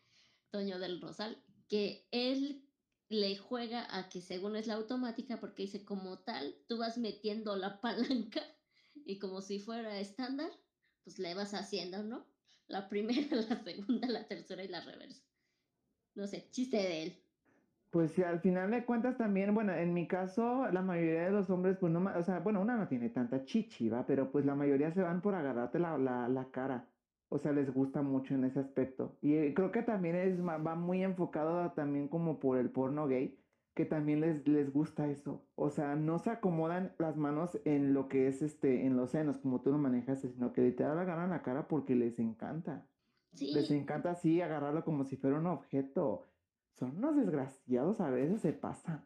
S2: Toño del Rosal, que él le juega a que según es la automática, porque dice como tal, tú vas metiendo la palanca y como si fuera estándar, pues le vas haciendo, ¿no? La primera, la segunda, la tercera y la reversa. No sé, chiste de él.
S3: Pues sí, al final de cuentas también, bueno, en mi caso, la mayoría de los hombres, pues no, ma- o sea, bueno, una no tiene tanta chichi, ¿va? Pero pues la mayoría se van por agarrarte la, la, la cara. O sea, les gusta mucho en ese aspecto. Y eh, creo que también es, ma- va muy enfocado a- también como por el porno gay, que también les, les gusta eso. O sea, no se acomodan las manos en lo que es este, en los senos, como tú lo manejas, sino que literal agarran la cara porque les encanta.
S2: Sí,
S3: Les encanta así agarrarlo como si fuera un objeto. Son unos desgraciados, a veces se pasan.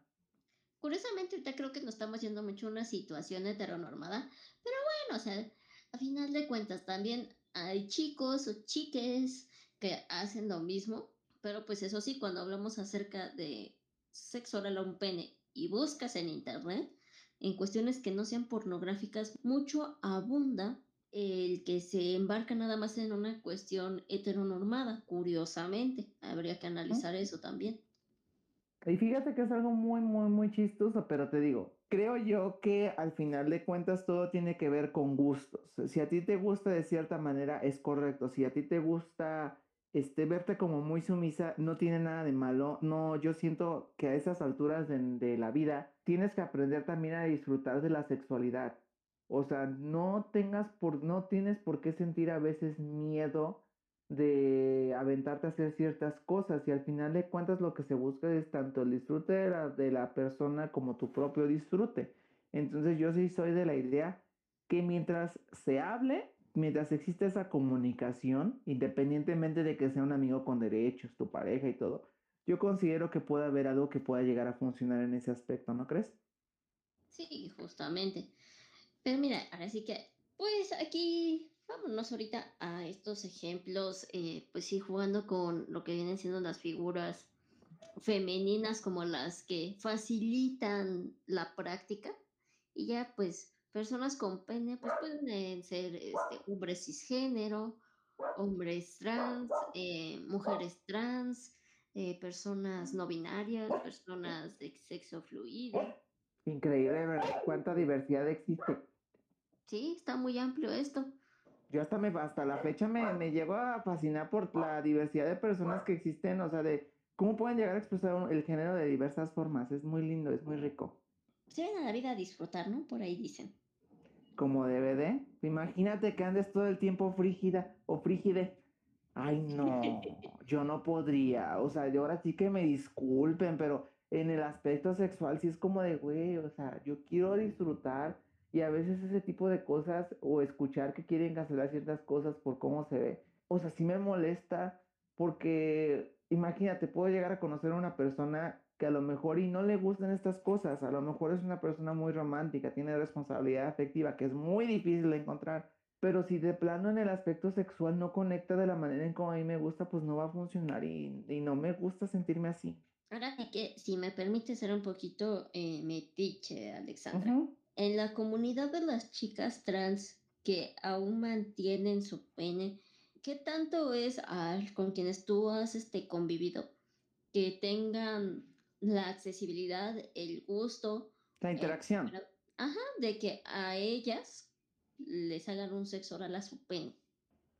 S2: Curiosamente, ahorita creo que nos estamos yendo mucho a una situación heteronormada, pero bueno, o sea, a final de cuentas también hay chicos o chiques que hacen lo mismo, pero pues eso sí, cuando hablamos acerca de sexo oral a un pene y buscas en internet, en cuestiones que no sean pornográficas, mucho abunda el que se embarca nada más en una cuestión heteronormada, curiosamente, habría que analizar eso también.
S3: Y fíjate que es algo muy, muy, muy chistoso, pero te digo, creo yo que al final de cuentas todo tiene que ver con gustos. Si a ti te gusta de cierta manera, es correcto. Si a ti te gusta este, verte como muy sumisa, no tiene nada de malo. No, yo siento que a esas alturas de, de la vida tienes que aprender también a disfrutar de la sexualidad. O sea, no tengas por, no tienes por qué sentir a veces miedo de aventarte a hacer ciertas cosas y al final de cuentas lo que se busca es tanto el disfrute de la, de la persona como tu propio disfrute. Entonces yo sí soy de la idea que mientras se hable, mientras existe esa comunicación, independientemente de que sea un amigo con derechos, tu pareja y todo, yo considero que puede haber algo que pueda llegar a funcionar en ese aspecto, ¿no crees?
S2: Sí, justamente. Pero mira, ahora sí que, pues aquí vámonos ahorita a estos ejemplos, eh, pues sí, jugando con lo que vienen siendo las figuras femeninas como las que facilitan la práctica y ya pues personas con pene pues pueden ser este, hombres cisgénero, hombres trans, eh, mujeres trans, eh, personas no binarias, personas de sexo fluido.
S3: Increíble, ¿verdad? ¿Cuánta diversidad existe?
S2: Sí, está muy amplio esto
S3: yo hasta me hasta la fecha me, me llego a fascinar por la diversidad de personas que existen, o sea, de cómo pueden llegar a expresar el género de diversas formas. Es muy lindo, es muy rico.
S2: Se ven a la vida a disfrutar, ¿no? Por ahí dicen.
S3: Como DVD. Imagínate que andes todo el tiempo frígida o frígide. Ay, no, yo no podría. O sea, yo ahora sí que me disculpen, pero en el aspecto sexual sí es como de, güey, o sea, yo quiero disfrutar y a veces ese tipo de cosas o escuchar que quieren cancelar ciertas cosas por cómo se ve, o sea, sí me molesta porque imagínate, puedo llegar a conocer a una persona que a lo mejor y no le gustan estas cosas, a lo mejor es una persona muy romántica, tiene responsabilidad afectiva, que es muy difícil de encontrar, pero si de plano en el aspecto sexual no conecta de la manera en como a mí me gusta, pues no va a funcionar y, y no me gusta sentirme así.
S2: Ahora sí que, si me permite ser un poquito eh, metiche, Alexandra en la comunidad de las chicas trans que aún mantienen su pene, ¿qué tanto es con quienes tú has este, convivido que tengan la accesibilidad, el gusto?
S3: La interacción.
S2: ajá, de que a ellas les hagan un sexo oral a su pene.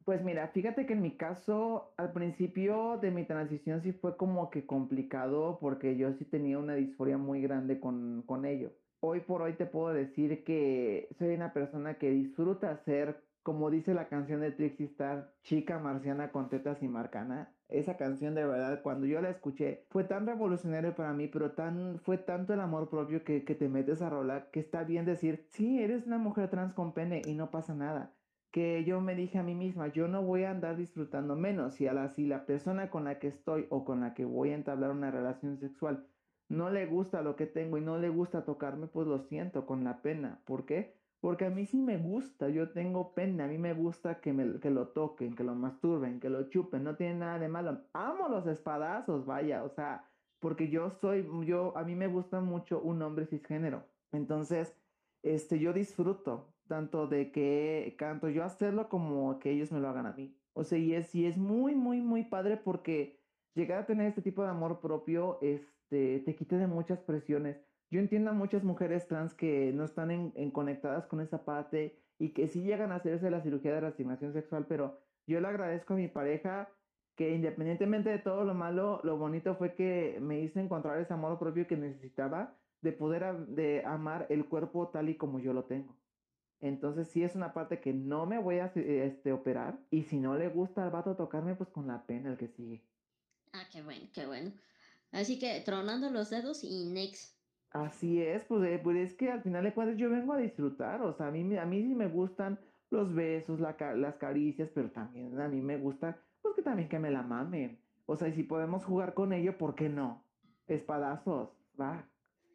S3: Pues mira, fíjate que en mi caso, al principio de mi transición sí fue como que complicado porque yo sí tenía una disforia muy grande con, con ello hoy por hoy te puedo decir que soy una persona que disfruta ser, como dice la canción de Trixie Star, chica marciana con tetas y marcana. Esa canción de verdad, cuando yo la escuché, fue tan revolucionario para mí, pero tan, fue tanto el amor propio que, que te metes a rolar, que está bien decir, sí, eres una mujer trans con pene y no pasa nada que yo me dije a mí misma, yo no voy a andar disfrutando menos si a la, si la persona con la que estoy o con la que voy a entablar una relación sexual no le gusta lo que tengo y no le gusta tocarme, pues lo siento con la pena. ¿Por qué? Porque a mí sí me gusta, yo tengo pena, a mí me gusta que, me, que lo toquen, que lo masturben, que lo chupen, no tiene nada de malo. Amo los espadazos, vaya, o sea, porque yo soy, yo, a mí me gusta mucho un hombre cisgénero. Entonces, este, yo disfruto tanto de que, canto yo hacerlo como que ellos me lo hagan a mí. O sea, y es, y es muy, muy, muy padre porque llegar a tener este tipo de amor propio es te, te quite de muchas presiones. Yo entiendo a muchas mujeres trans que no están en, conectadas con esa parte y que sí llegan a hacerse la cirugía de reasignación sexual, pero yo le agradezco a mi pareja que independientemente de todo lo malo, lo bonito fue que me hizo encontrar ese amor propio que necesitaba de poder de amar el cuerpo tal y como yo lo tengo. Entonces sí es una parte que no me voy a este, operar y si no le gusta al vato tocarme, pues con la pena el que sigue.
S2: Ah, qué bueno, qué bueno. Así que tronando los dedos y next.
S3: Así es, pues, eh, pues, es que al final de cuentas yo vengo a disfrutar, o sea, a mí, a mí sí me gustan los besos, las caricias, pero también a mí me gusta, pues que también que me la mamen. O sea, y si podemos jugar con ello, ¿por qué no? Espadazos, va,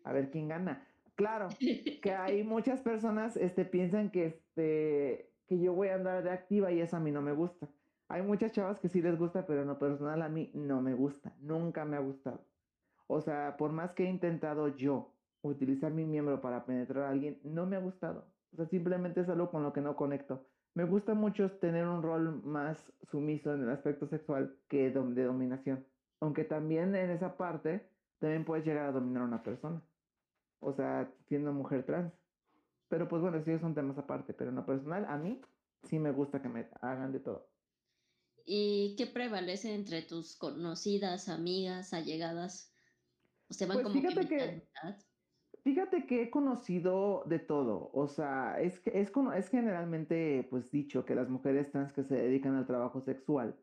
S3: a ver quién gana. Claro, que hay muchas personas, este, piensan que, este, que yo voy a andar de activa y eso a mí no me gusta. Hay muchas chavas que sí les gusta, pero en lo personal a mí no me gusta, nunca me ha gustado. O sea, por más que he intentado yo utilizar mi miembro para penetrar a alguien, no me ha gustado. O sea, simplemente es algo con lo que no conecto. Me gusta mucho tener un rol más sumiso en el aspecto sexual que de dominación. Aunque también en esa parte también puedes llegar a dominar a una persona. O sea, siendo mujer trans. Pero pues bueno, sí son temas aparte. Pero en lo personal, a mí sí me gusta que me hagan de todo.
S2: ¿Y qué prevalece entre tus conocidas, amigas, allegadas? ¿O se van
S3: Pues
S2: como que
S3: fíjate que,
S2: mitad?
S3: fíjate que he conocido de todo. O sea, es que es, es generalmente pues dicho que las mujeres trans que se dedican al trabajo sexual,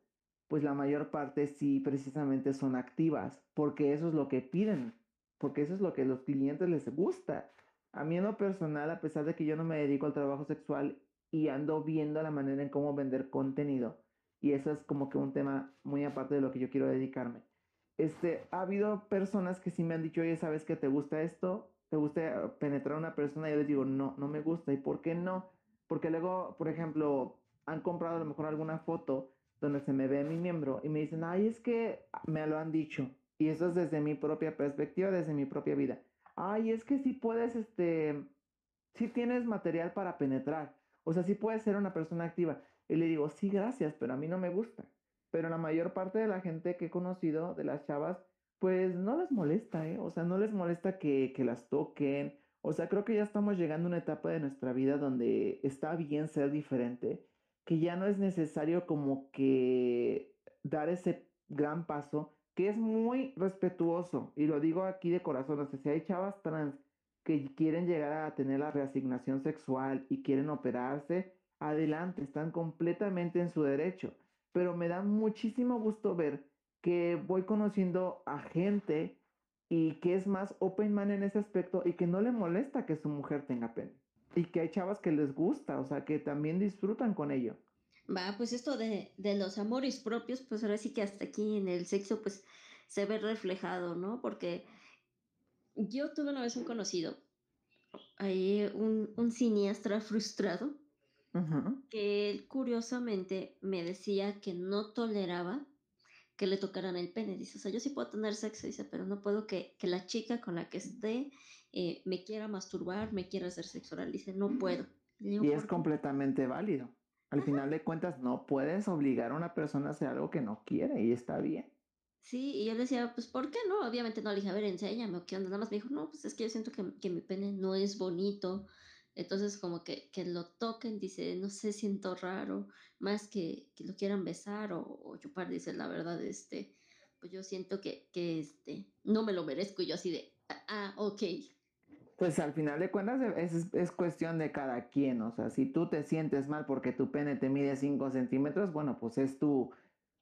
S3: pues la mayor parte sí precisamente son activas, porque eso es lo que piden, porque eso es lo que a los clientes les gusta. A mí en lo personal, a pesar de que yo no me dedico al trabajo sexual y ando viendo la manera en cómo vender contenido, y eso es como que un tema muy aparte de lo que yo quiero dedicarme. Este, ha habido personas que sí me han dicho, oye, ¿sabes que te gusta esto? ¿Te gusta penetrar a una persona? Y yo les digo, no, no me gusta. ¿Y por qué no? Porque luego, por ejemplo, han comprado a lo mejor alguna foto donde se me ve mi miembro y me dicen, ay, es que me lo han dicho. Y eso es desde mi propia perspectiva, desde mi propia vida. Ay, es que sí puedes, este, sí tienes material para penetrar. O sea, sí puedes ser una persona activa. Y le digo, sí, gracias, pero a mí no me gusta. Pero la mayor parte de la gente que he conocido, de las chavas, pues no les molesta, ¿eh? O sea, no les molesta que, que las toquen. O sea, creo que ya estamos llegando a una etapa de nuestra vida donde está bien ser diferente, que ya no es necesario como que dar ese gran paso, que es muy respetuoso. Y lo digo aquí de corazón, o sea, si hay chavas trans que quieren llegar a tener la reasignación sexual y quieren operarse, adelante, están completamente en su derecho. Pero me da muchísimo gusto ver que voy conociendo a gente y que es más open man en ese aspecto y que no le molesta que su mujer tenga pene. Y que hay chavas que les gusta, o sea, que también disfrutan con ello.
S2: Va, pues esto de, los amores propios, pues ahora sí que hasta aquí en el sexo, pues se ve reflejado, ¿no? Porque yo tuve una vez un conocido, ahí un, un frustrado, Que él curiosamente me decía que no toleraba que le tocaran el pene. Dice, o sea, yo sí puedo tener sexo, dice, pero no puedo que, que la chica con la que esté eh, me quiera masturbar, me quiera hacer sexo oral. Dice, no puedo. Digo,
S3: Y es completamente válido. Al final de cuentas, no puedes obligar a una persona a hacer algo que no quiere y está bien.
S2: Sí, y yo le decía, pues, ¿por qué no? Obviamente no le dije, a ver, enséñame o qué onda. Nada más me dijo, no, pues es que yo siento que, que mi pene no es bonito. Entonces, como que, que lo toquen, dice, no sé, siento raro. Más que, que lo quieran besar o, o chupar, dice, la verdad, este, pues yo siento que, que, este, no me lo merezco. Y yo así de, ah, ok.
S3: Pues al final de cuentas e- es, es cuestión de cada quien, o sea, si tú te sientes mal porque tu pene te mide 5 centímetros, bueno, pues es tu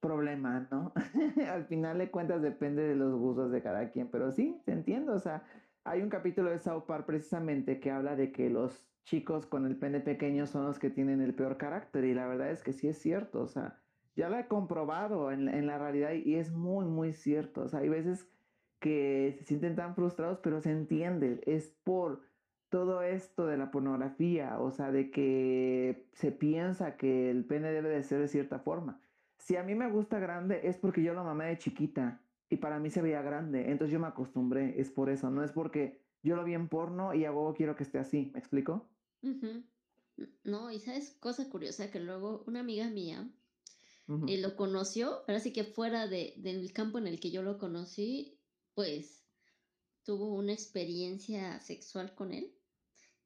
S3: problema, ¿no? al final de cuentas depende de los gustos de cada quien, pero sí, te entiendo, o sea, hay un capítulo de South Park precisamente que habla de que los chicos con el pene pequeño son los que tienen el peor carácter y la verdad es que sí es cierto, o sea, ya lo he comprobado en, en la realidad y es muy, muy cierto, o sea, hay veces que se sienten tan frustrados, pero se entiende, es por todo esto de la pornografía, o sea, de que se piensa que el pene debe de ser de cierta forma. Si a mí me gusta grande es porque yo lo mamé de chiquita y para mí se veía grande, entonces yo me acostumbré, es por eso, no es porque yo lo vi en porno y a huevo quiero que esté así, ¿me explico?
S2: No, y sabes, cosa curiosa, que luego una amiga mía eh, lo conoció, ahora sí que fuera de, del campo en el que yo lo conocí, pues tuvo una experiencia sexual con él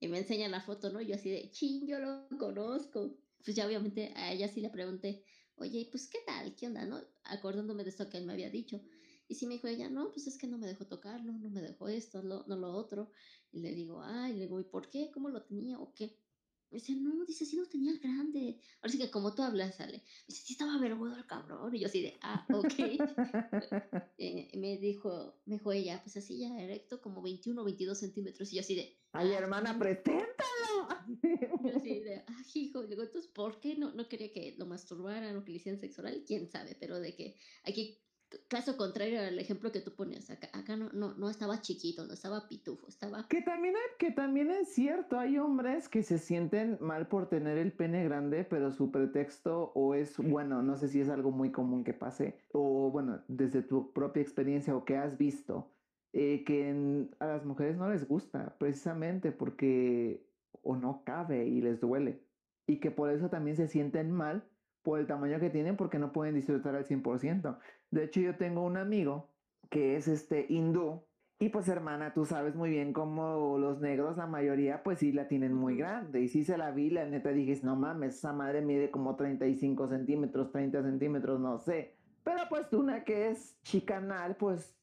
S2: y me enseña la foto, ¿no? Yo así de, chin, yo lo conozco. Pues ya obviamente a ella sí le pregunté, oye, ¿y pues qué tal? ¿Qué onda? ¿No? Acordándome de esto que él me había dicho. Y sí me dijo ella, no, pues es que no me dejó tocarlo, no me dejó esto, lo- no lo otro. Y le digo, ay, le digo, ¿y por qué? ¿Cómo lo tenía o qué? Me dice, no, dice, sí lo tenía grande. Ahora sí que como tú hablas, sale. Me dice, sí estaba vergudo el cabrón. Y yo así de, ah, ok. Eh, me dijo, me dijo ella, pues así ya erecto, como 21 o 22 centímetros. Y yo así de,
S3: Ay,
S2: "Ah,
S3: hermana,
S2: sí".
S3: preséntalo.
S2: Yo así de, ah, hijo, le digo, entonces, ¿por qué no, no quería que lo masturbaran o que le hicieran sexo oral? ¿Quién sabe? Pero de que aquí, caso contrario al ejemplo que tú ponías, acá, acá no, no, no estaba chiquito, no estaba pitufo, estaba...
S3: Que también, hay- que también es cierto, hay hombres que se sienten mal por tener el pene grande, pero su pretexto o es, bueno, no sé si es algo muy común que pase, o bueno, desde tu propia experiencia o que has visto, eh, que en- a las mujeres no les gusta, precisamente porque o no cabe y les duele, y que por eso también se sienten mal por el tamaño que tienen porque no pueden disfrutar al 100%. De hecho, yo tengo un amigo que es este hindú. Y pues hermana, tú sabes muy bien cómo los negros, la mayoría, pues sí la tienen muy grande. Y si se la vi, la neta dije, no mames, esa madre mide como 35 centímetros, 30 centímetros, no sé. Pero pues una que es chicanal, pues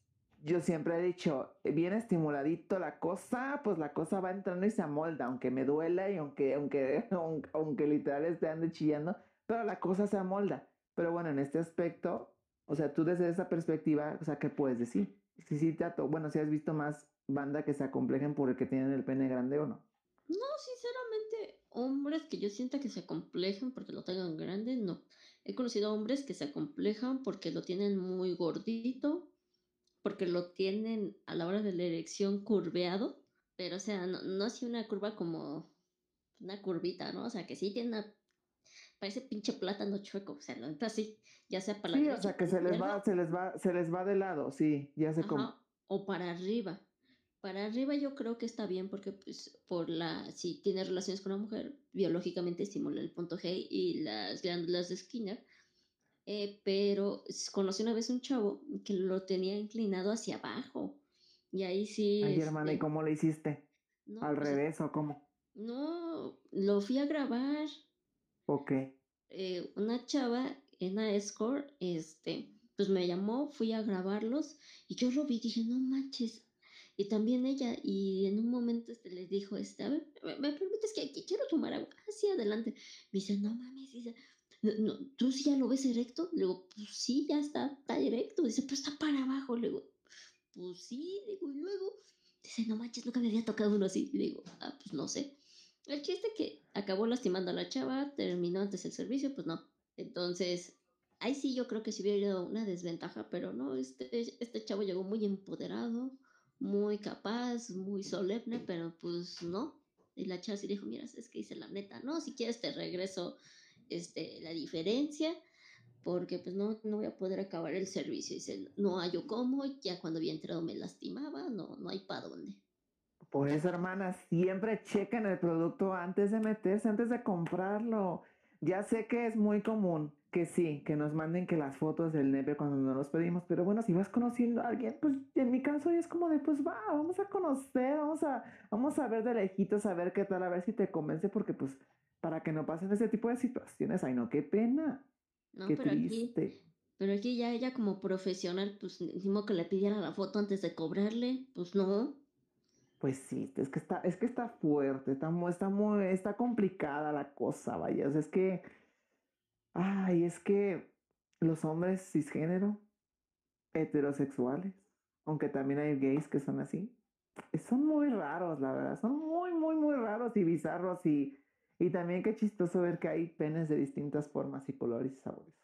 S3: yo siempre he dicho, bien estimuladito la cosa, pues la cosa va entrando y se amolda, aunque me duela y aunque, aunque, aunque, literal esté ande chillando, pero la cosa se amolda. Pero bueno, en este aspecto, o sea, tú desde esa perspectiva, o sea, ¿qué puedes decir? Si sí, te bueno, si has visto más banda que se acomplejen por el que tienen el pene grande o no.
S2: No, sinceramente, hombres que yo sienta que se acomplejan porque lo tengan grande, no. He conocido hombres que se acomplejan porque lo tienen muy gordito porque lo tienen a la hora de la erección curveado, pero o sea, no, no así una curva como una curvita, ¿no? O sea, que sí tiene una parece pinche plátano chueco, o sea, no así, ya sea para
S3: la Sí, o sea, que se les va, se les va, se les va de lado, sí, ya sé cómo.
S2: O para arriba. Para arriba yo creo que está bien porque pues por la si tiene relaciones con una mujer, biológicamente estimula el punto G y las glándulas de Skinner eh, pero conocí una vez un chavo que lo tenía inclinado hacia abajo. Y ahí sí.
S3: Ay, hermana, ¿y este cómo lo hiciste? ¿Al pues, revés o cómo?
S2: No, lo fui a grabar.
S3: Ok.
S2: Eh, una chava, en la escort, este, pues me llamó, fui a grabarlos y yo lo vi, dije, no manches. Y también ella, y en un momento este, les dijo, este, a ver, ¿me, permites que aquí quiero tomar agua? Así adelante. Me dice, no mames, dice, no, ¿tú sí ya lo ves erecto? Le digo, pues sí, ya está, está erecto. Dice, pero está para abajo. Le digo, pues sí, digo, y luego, dice, no manches, nunca me había tocado uno así. Le digo, ah, pues no sé. El chiste que acabó lastimando a la chava, terminó antes el servicio, pues no. Entonces, ahí sí yo creo que sí hubiera ido una desventaja, pero no, este, este chavo llegó muy empoderado, muy capaz, muy solemne, pero pues no. Y la chava sí dijo, mira, es que dice la neta, no, si quieres te regreso este, la diferencia, porque pues no, no voy a poder acabar el servicio. Dice, no hay yo cómo, ya cuando había entrado me lastimaba, no, no hay para dónde.
S3: Por eso, hermana, siempre chequen el producto antes de meterse, antes de comprarlo. Ya sé que es muy común que sí, que nos manden que las fotos del nepe cuando nos los pedimos, pero bueno, si vas conociendo a alguien, pues en mi caso es como de, pues va, vamos a conocer, vamos a, vamos a ver de lejitos, a ver qué tal, a ver si te convence, porque pues para que no pasen ese tipo de situaciones. Ay, no, qué pena. No, qué
S2: pero triste. Aquí, pero aquí ya ella como profesional, pues decimos que le pidiera la foto antes de cobrarle, pues no.
S3: Pues sí, es que está, es que está fuerte, está, está muy, está complicada la cosa, vaya. es que, ay, es que los hombres cisgénero, heterosexuales, aunque también hay gays que son así, son muy raros, la verdad, son muy, muy, muy raros y bizarros y y también qué chistoso ver que hay penes de distintas formas y colores y sabores.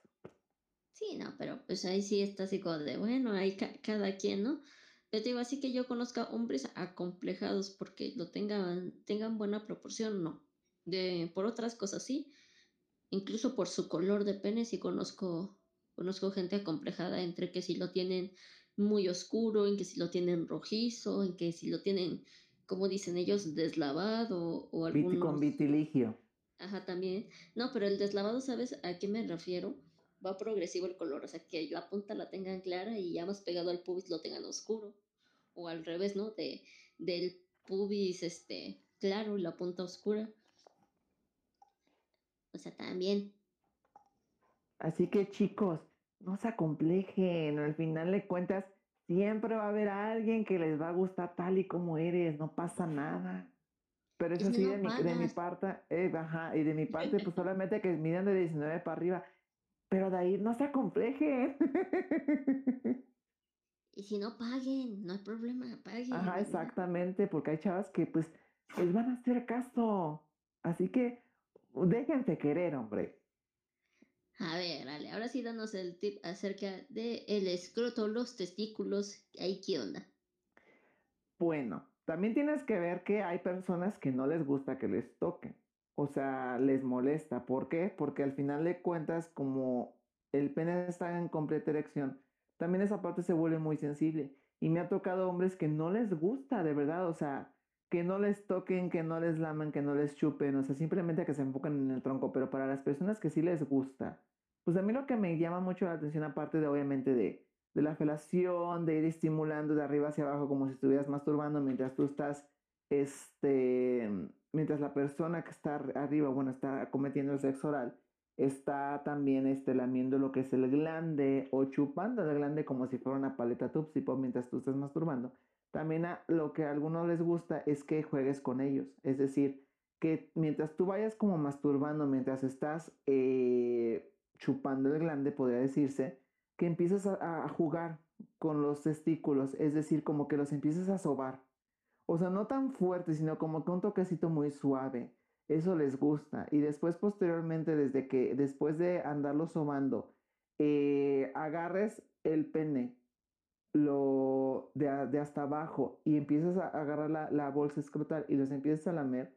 S2: Sí, no, pero pues ahí sí está así como de, bueno, hay cada quien, ¿no? Pero te digo, así que yo conozca hombres acomplejados porque lo tengan, tengan buena proporción, no. De, por otras cosas sí, incluso por su color de pene sí conozco, conozco gente acomplejada entre que si lo tienen muy oscuro, en que si lo tienen rojizo, en que si lo tienen como dicen ellos, deslavado o
S3: algún... Con vitiligio.
S2: Ajá, también. No, pero el deslavado, ¿sabes a qué me refiero? Va progresivo el color, o sea, que la punta la tengan clara y ya más pegado al pubis lo tengan oscuro. O al revés, ¿no? De, del pubis, este, claro y la punta oscura. O sea, también.
S3: Así que chicos, no se acomplejen, al final de cuentas Siempre va a haber alguien que les va a gustar tal y como eres, no pasa nada. Pero eso sí, de, mi, de mi, parte, eh, ajá, y de mi parte, pues solamente que miren de 19 para arriba. Pero de ahí no se acomplejen.
S2: Y si no paguen, no hay problema, paguen.
S3: Ajá, exactamente, porque hay chavas que pues les van a hacer caso. Así que déjense querer, hombre.
S2: A ver, dale, ahora sí danos el tip acerca de el escroto, los testículos, ahí qué onda.
S3: Bueno, también tienes que ver que hay personas que no les gusta que les toquen. O sea, les molesta. ¿Por qué? Porque al final de cuentas, como el pene está en completa erección, también esa parte se vuelve muy sensible. Y me ha tocado hombres que no les gusta, de verdad. O sea, que no les toquen, que no les laman, que no les chupen, o sea, simplemente que se enfoquen en el tronco, pero para las personas que sí les gusta, pues a mí lo que me llama mucho la atención, aparte de obviamente de de la felación, de ir estimulando de arriba hacia abajo como si estuvieras masturbando mientras tú estás, este, mientras la persona que está arriba, bueno, está cometiendo el sexo oral, está también este, lamiendo lo que es el glande o chupando el glande como si fuera una paleta Tupsi Pop mientras tú estás masturbando. También lo que a algunos les gusta es que juegues con ellos, es decir, que mientras tú vayas como masturbando, mientras estás eh, chupando el glande, podría decirse, que empieces a, a, jugar con los testículos, es decir, como que los empieces a sobar. O sea, no tan fuerte, sino como que un toquecito muy suave. Eso les gusta. Y después, posteriormente, desde que, después de andarlo sobando, eh, agarres el pene lo de, de, hasta abajo y empiezas a agarrar la, la bolsa escrotal y los empiezas a lamer,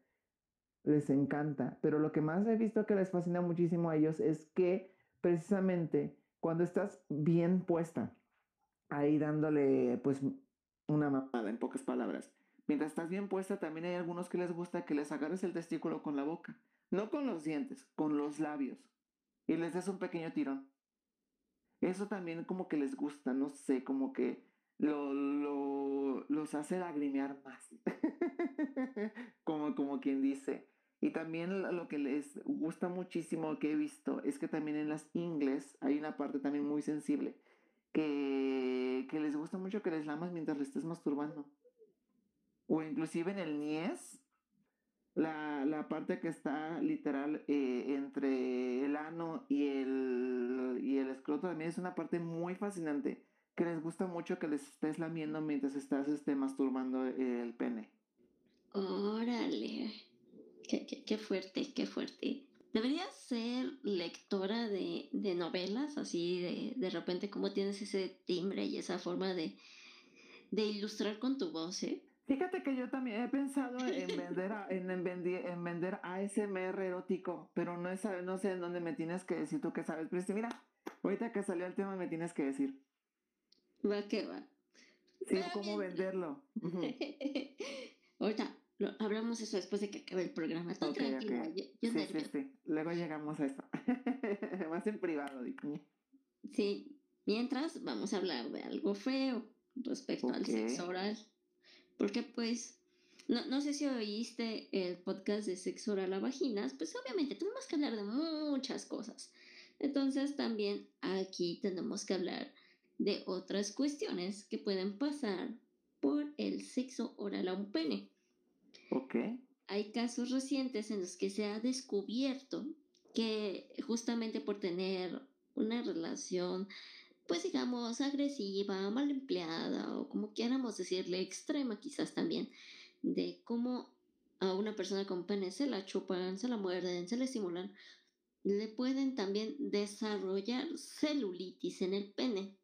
S3: les encanta. Pero lo que más he visto que les fascina muchísimo a ellos es que precisamente cuando estás bien puesta, ahí dándole pues una mamada en pocas palabras, mientras estás bien puesta también hay algunos que les gusta que les agarres el testículo con la boca, no con los dientes, con los labios y les des un pequeño tirón. Eso también como que les gusta, no sé, como que lo, lo, los hace lagrimear más. como, como quien dice. Y también lo que les gusta muchísimo que he visto es que también en las ingles hay una parte también muy sensible. Que, que les gusta mucho que les lamas mientras le estés masturbando. O inclusive en el niés, la, la parte que está literal eh, entre el ano y el, y el escroto también es una parte muy fascinante que les gusta mucho que les estés lamiendo mientras estás este, masturbando el pene.
S2: Órale, qué, qué, qué fuerte, qué fuerte. Deberías ser lectora de, de novelas, así de, de repente como tienes ese timbre y esa forma de, de ilustrar con tu voz, ¿eh?
S3: Fíjate que yo también he pensado en vender, a, en, en, vender, en vender ASMR erótico, pero no, es, no sé en dónde me tienes que decir tú que sabes. Pero mira, ahorita que salió el tema me tienes que decir.
S2: Va que va.
S3: Sí, Va cómo bien. venderlo.
S2: ahorita lo, hablamos eso después de que acabe el programa. Tú okay, tranquila, okay. yo, yo
S3: sí, sí, sí, Luego llegamos a eso. Más en privado, digo.
S2: Sí, mientras vamos a hablar de algo feo respecto okay. al sexo oral. Porque pues, no, no sé si oíste el podcast de sexo oral a vaginas, pues obviamente tenemos que hablar de muchas cosas. Entonces también aquí tenemos que hablar de otras cuestiones que pueden pasar por el sexo oral a un pene.
S3: Ok.
S2: Hay casos recientes en los que se ha descubierto que justamente por tener una relación pues digamos, agresiva, mal empleada o como quieramos decirle, extrema quizás también, de cómo a una persona con pene se la chupan, se la muerden, se la estimulan, le pueden también desarrollar celulitis en el pene.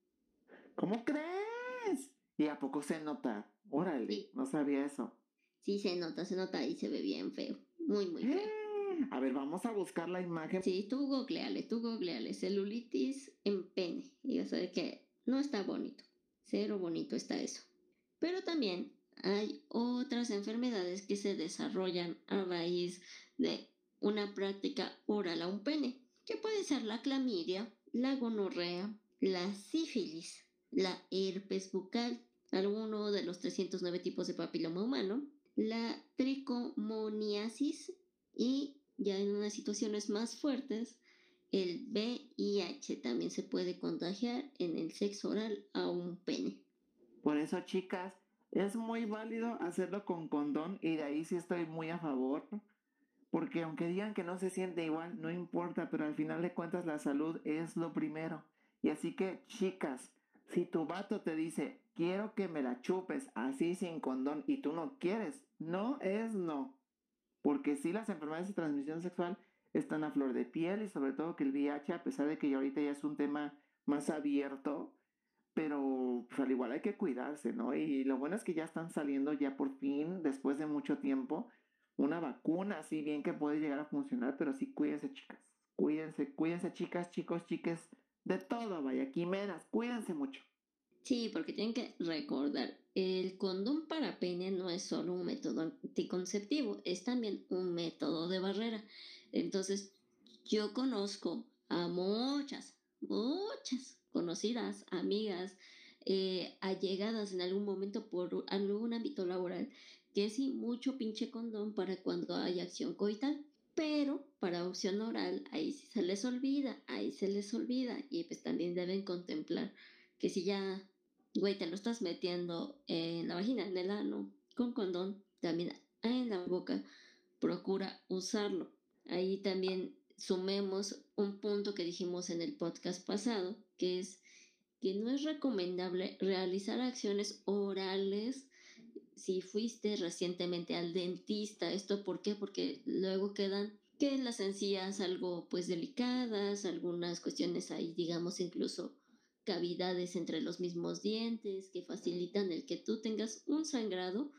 S3: ¿Cómo crees? ¿Y a poco se nota? Órale, sí. no sabía eso.
S2: Sí, se nota, se nota y se ve bien feo. Muy, muy feo.
S3: A ver, vamos a buscar la imagen.
S2: Sí, tú googleale, tú googleale. Celulitis en pene. Y vas a que no está bonito. Cero bonito está eso. Pero también hay otras enfermedades que se desarrollan a raíz de una práctica oral a un pene, que puede ser la clamidia, la gonorrea, la sífilis, la herpes bucal, alguno de los 309 tipos de papiloma humano, la tricomoniasis y ya en unas situaciones más fuertes, el VIH también se puede contagiar en el sexo oral a un pene.
S3: Por eso, chicas, es muy válido hacerlo con condón y de ahí sí estoy muy a favor. Porque aunque digan que no se siente igual, no importa, pero al final de cuentas la salud es lo primero. Y así que, chicas, si tu vato te dice, quiero que me la chupes así sin condón y tú no quieres, no es no. Porque sí, las enfermedades de transmisión sexual están a flor de piel y sobre todo que el VIH, a pesar de que ya ahorita ya es un tema más abierto, pero pues, al igual hay que cuidarse, ¿no? Y lo bueno es que ya están saliendo ya por fin, después de mucho tiempo, una vacuna, así bien que puede llegar a funcionar, pero sí cuídense, chicas. Cuídense, cuídense, chicas, chicos, chiques, de todo, vaya, quimeras, cuídense mucho.
S2: Sí, porque tienen que recordar, el condón para pene no es solo un método anticonceptivo, es también un método de barrera. Entonces, yo conozco a muchas, muchas conocidas, amigas, eh, allegadas en algún momento por algún ámbito laboral, que sí, mucho pinche condón para cuando hay acción coital, pero para opción oral, ahí sí se les olvida, ahí se les olvida, y pues también deben contemplar que si ya, güey, te lo estás metiendo en la vagina, en el ano, con condón, también en la boca, procura usarlo. Ahí también sumemos un punto que dijimos en el podcast pasado, que es que no es recomendable realizar acciones orales si fuiste recientemente al dentista. ¿Esto por qué? Porque luego quedan que las encías algo pues delicadas, algunas cuestiones ahí digamos incluso cavidades entre los mismos dientes que facilitan el que tú tengas un sangrado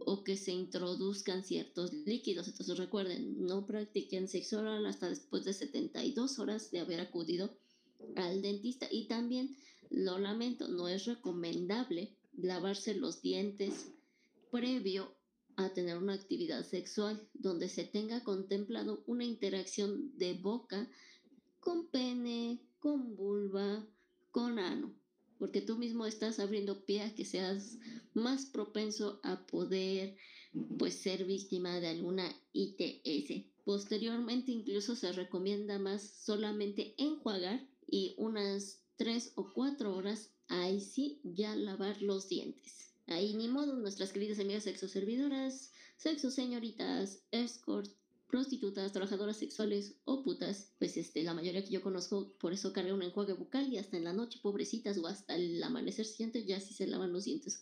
S2: o que se introduzcan ciertos líquidos. Entonces recuerden, no practiquen sexo oral hasta después de 72 horas de haber acudido al dentista. Y también, lo lamento, no es recomendable lavarse los dientes previo a tener una actividad sexual donde se tenga contemplado una interacción de boca con pene, con vulva, con ano porque tú mismo estás abriendo pie a que seas más propenso a poder pues ser víctima de alguna ITS. Posteriormente incluso se recomienda más solamente enjuagar y unas 3 o 4 horas ahí sí ya lavar los dientes. Ahí ni modo, nuestras queridas amigas sexoservidoras, sexo señoritas, escort, prostitutas, trabajadoras sexuales o putas, pues este, la mayoría que yo conozco por eso carga un enjuague bucal y hasta en la noche, pobrecitas, o hasta el amanecer siguiente ya si se lavan los dientes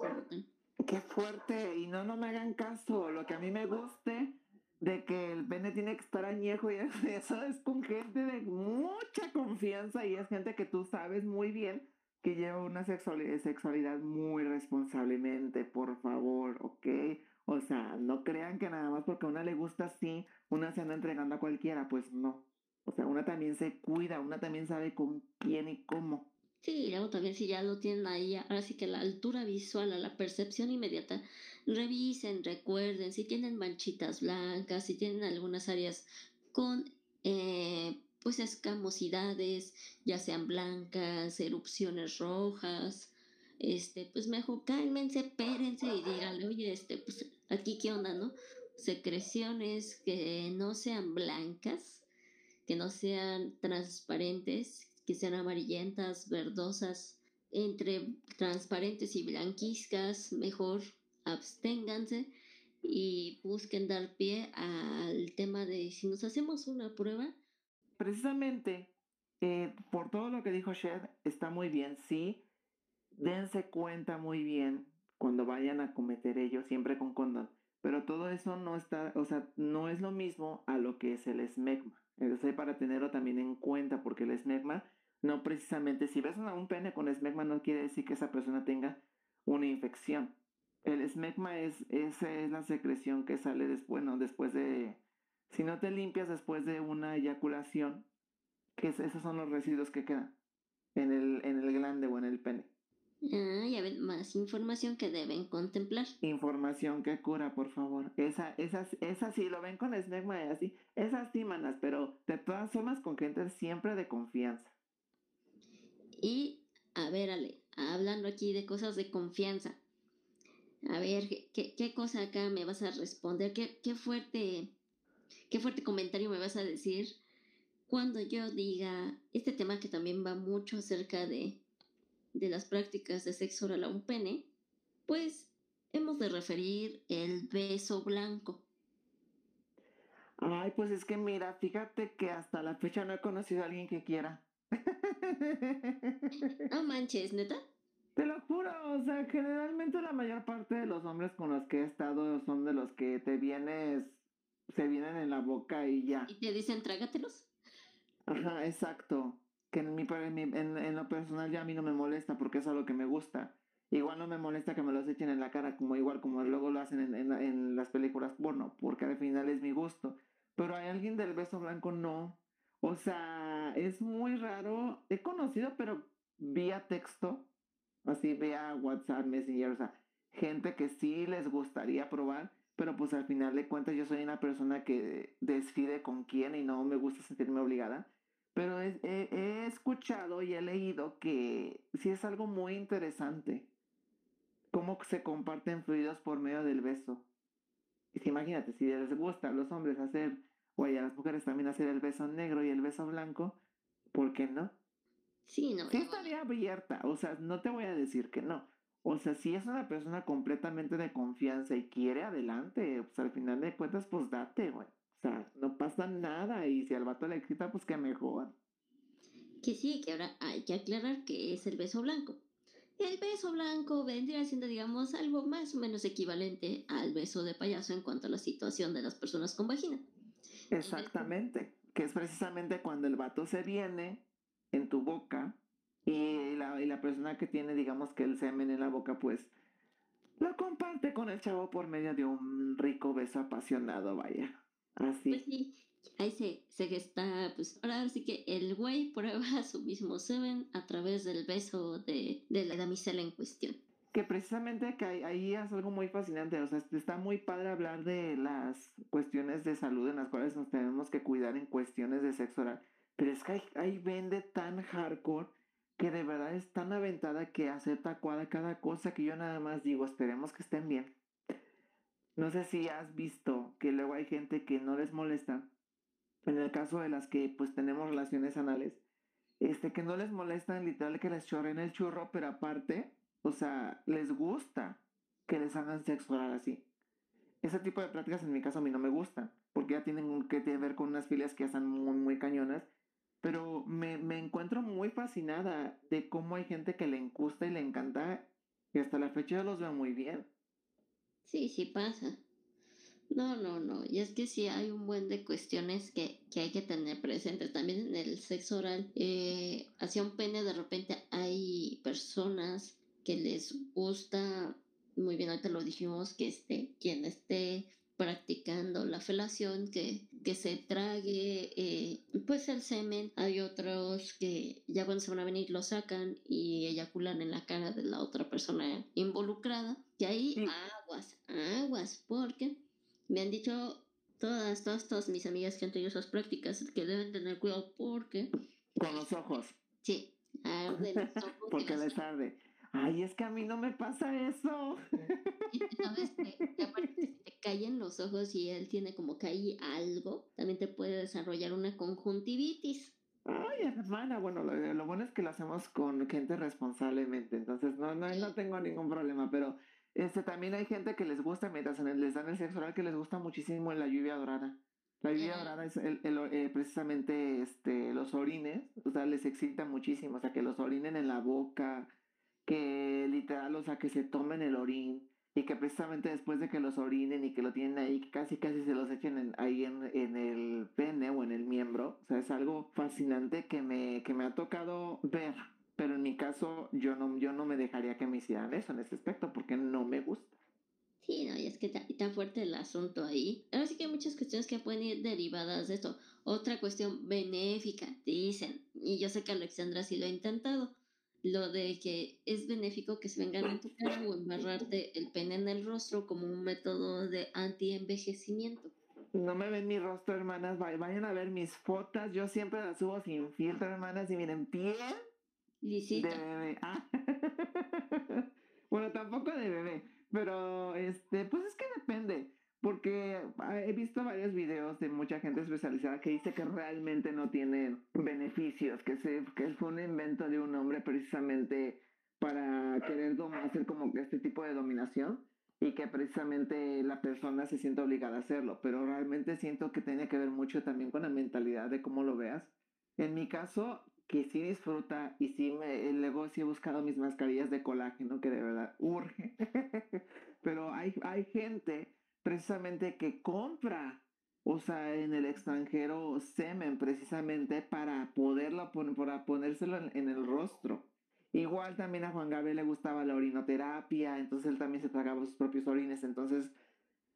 S3: Qué fuerte, y no, no me hagan caso, lo que a mí me guste de que el pene tiene que estar añejo y eso es con gente de mucha confianza y es gente que tú sabes muy bien que lleva una sexualidad muy responsablemente, por favor, ¿ok? O sea, no crean que nada más porque a una le gusta así, una se anda entregando a cualquiera, pues no. O sea, una también se cuida, una también sabe con quién y cómo.
S2: Sí, y luego también si ya lo tienen ahí, ahora sí que la altura visual, a la percepción inmediata, revisen, recuerden si tienen manchitas blancas, si tienen algunas áreas con eh, pues escamosidades, ya sean blancas, erupciones rojas, este, pues mejor cálmense, espérense y díganle, oye, este, pues aquí qué onda, ¿no? Secreciones que no sean blancas, que no sean transparentes, que sean amarillentas, verdosas, entre transparentes y blanquiscas, mejor absténganse y busquen dar pie al tema de si nos hacemos una prueba.
S3: Precisamente, eh, por todo lo que dijo Shed, está muy bien, sí, dense cuenta muy bien cuando vayan a cometer ello, siempre con condón. Pero todo eso no está, o sea, no es lo mismo a lo que es el esmegma. Entonces para tenerlo también en cuenta, porque el esmegma no precisamente, si ves un pene con esmegma no quiere decir que esa persona tenga una infección. El esmegma es, esa es la secreción que sale después, bueno, después de, si no te limpias después de una eyaculación, que esos son los residuos que quedan en el, en el glande o en el pene.
S2: Ah, ya ven, más información que deben contemplar.
S3: Información que cura, por favor. Esa, esas, esa sí, lo ven con esmegma y así. Esas sí, manas, pero de todas formas con gente siempre de confianza.
S2: Y, a ver, Ale, hablando aquí de cosas de confianza. A ver, ¿qué, qué cosa acá me vas a responder? ¿Qué, qué fuerte, qué fuerte comentario me vas a decir cuando yo diga este tema que también va mucho acerca de de las prácticas de sexo oral a un pene, pues hemos de referir el beso blanco.
S3: Ay, pues es que mira, fíjate que hasta la fecha no he conocido a alguien que quiera.
S2: No manches, neta.
S3: Te lo juro, o sea, generalmente la mayor parte de los hombres con los que he estado son de los que te vienes, se vienen en la boca y ya.
S2: ¿Y te dicen trágatelos?
S3: Ajá, exacto que en, mi, en, en, lo personal ya a mí no me molesta porque es algo que me gusta. Igual no me molesta que me los echen en la cara como igual como luego lo hacen en, en, las películas porno, porque al final es mi gusto. Pero hay alguien del beso blanco no. O sea, es muy raro. He conocido, pero vía texto, así vía WhatsApp, Messenger, o sea, gente que sí les gustaría probar, pero pues al final de cuentas yo soy una persona que decide con quién y no me gusta sentirme obligada. Pero he, he- he escuchado y he leído que sí es algo muy interesante cómo se comparten fluidos por medio del beso. Y si imagínate, si les gusta a los hombres hacer, o a las mujeres también hacer el beso negro y el beso blanco, ¿por qué no?
S2: Sí, no.
S3: Sí estaría abierta, o sea, no te voy a decir que no. O sea, si es una persona completamente de confianza y quiere adelante, pues al final de cuentas, pues date, güey. O sea, no pasa nada y si al vato le excita, pues que mejor.
S2: Que sí, que ahora hay que aclarar que es el beso blanco. El beso blanco vendría siendo, digamos, algo más o menos equivalente al beso de payaso en cuanto a la situación de las personas con vagina.
S3: Exactamente, que es precisamente cuando el vato se viene en tu boca y la, y la persona que tiene, digamos que el semen en la boca, pues lo comparte con el chavo por medio de un rico beso apasionado, vaya. Así.
S2: Pues sí, ahí se, se está, pues ahora sí que el güey prueba su mismo semen a través del beso de, de la damisela en cuestión.
S3: Que precisamente que ahí, ahí es algo muy fascinante, o sea, está muy padre hablar de las cuestiones de salud en las cuales nos tenemos que cuidar en cuestiones de sexo oral, pero es que hay, hay vende tan hardcore que de verdad es tan aventada que acepta cada, cada cosa que yo nada más digo, esperemos que estén bien. No sé si has visto que luego hay gente que no les molesta, en el caso de las que pues tenemos relaciones anales, este que no les molesta literal que les chorren el churro, pero aparte o sea, les gusta que les hagan sexo oral así. Ese tipo de prácticas en mi caso a mí no me gustan, porque ya tienen que ver con unas filias que ya están muy, muy cañonas. Pero me, me encuentro muy fascinada de cómo hay gente que le gusta y le encanta, y hasta la fecha yo los veo muy bien.
S2: Sí, sí pasa. No, no, no. Y es que sí hay un buen de cuestiones que, que hay que tener presentes. También en el sexo oral, eh, hacia un pene de repente hay personas que les gusta, muy bien, ahorita lo dijimos, que esté, quien esté practicando la felación, que, que se trague eh, pues el semen. Hay otros que ya cuando se van a venir lo sacan y eyaculan en la cara de la otra persona involucrada. Y ahí
S3: Sí.
S2: aguas, aguas, porque me han dicho todas, todas, todas mis amigas que han tenido esas prácticas que deben tener cuidado porque,
S3: Con los ojos,
S2: sí, arden los ojos y
S3: porque les arde. Ay, es que a mí no me pasa eso.
S2: Y sabes que, que aparte si te caen los ojos y él tiene como que ahí algo, también te puede desarrollar una conjuntivitis.
S3: Ay, hermana, bueno, lo, lo bueno es que lo hacemos con gente responsablemente, entonces no, no, no tengo ningún problema, pero este también hay gente que les gusta, mientras en les dan el sexo oral, que les gusta muchísimo la lluvia dorada. La lluvia dorada es el, el, eh, precisamente este, los orines, o sea, les excita muchísimo, o sea, que los orinen en la boca, que literal, o sea, que se tomen el orín y que precisamente después de que los orinen y que lo tienen ahí, casi casi se los echen en- ahí en, en el pene o en el miembro. O sea, es algo fascinante que me, que me ha tocado ver. Pero en mi caso, yo no, yo no me dejaría que me hicieran eso en ese aspecto porque no me gusta.
S2: Sí, no, y es que está fuerte el asunto ahí. Ahora sí que hay muchas cuestiones que pueden ir derivadas de esto. Otra cuestión benéfica, dicen, y yo sé que Alexandra sí lo ha intentado, lo de que es benéfico que se vengan en tu cara o embarrarte el pene en el rostro como un método de anti-envejecimiento.
S3: No me ven mi rostro, hermanas. Vay- Vayan a ver mis fotos. Yo siempre las subo sin filtro, hermanas. Y miren, piel de
S2: Lisita.
S3: bebé. Ah. bueno, tampoco de bebé, pero este, pues es que depende, porque ah, he visto varios videos de mucha gente especializada que dice que realmente no tienen beneficios, que se, que fue un invento de un hombre precisamente para querer hacer como este tipo de dominación y que precisamente la persona se siente obligada a hacerlo, pero realmente siento que tiene que ver mucho también con la mentalidad de cómo lo veas. En mi caso, que sí disfruta y sí me, luego sí he buscado mis mascarillas de colágeno, que de verdad urge. Pero hay, hay gente precisamente que compra, o sea, en el extranjero semen precisamente para poderlo para ponérselo en, el rostro. Igual también a Juan Gabriel le gustaba la orinoterapia, entonces él también se tragaba sus propios orines, entonces,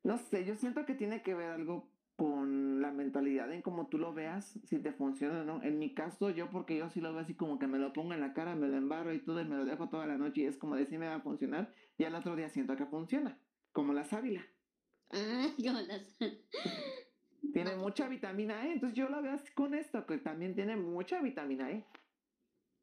S3: no sé, yo siento que tiene que ver algo con la mentalidad en cómo tú lo veas, si te funciona o no. En mi caso, yo porque yo sí lo veo así como que me lo pongo en la cara, me lo embarro y todo y me lo dejo toda la noche y es como de si va a funcionar y al otro día siento que funciona, como la sábila.
S2: Ah, como las...
S3: Tiene mucha vitamina E, entonces yo la veo así con esto, que también tiene mucha vitamina E.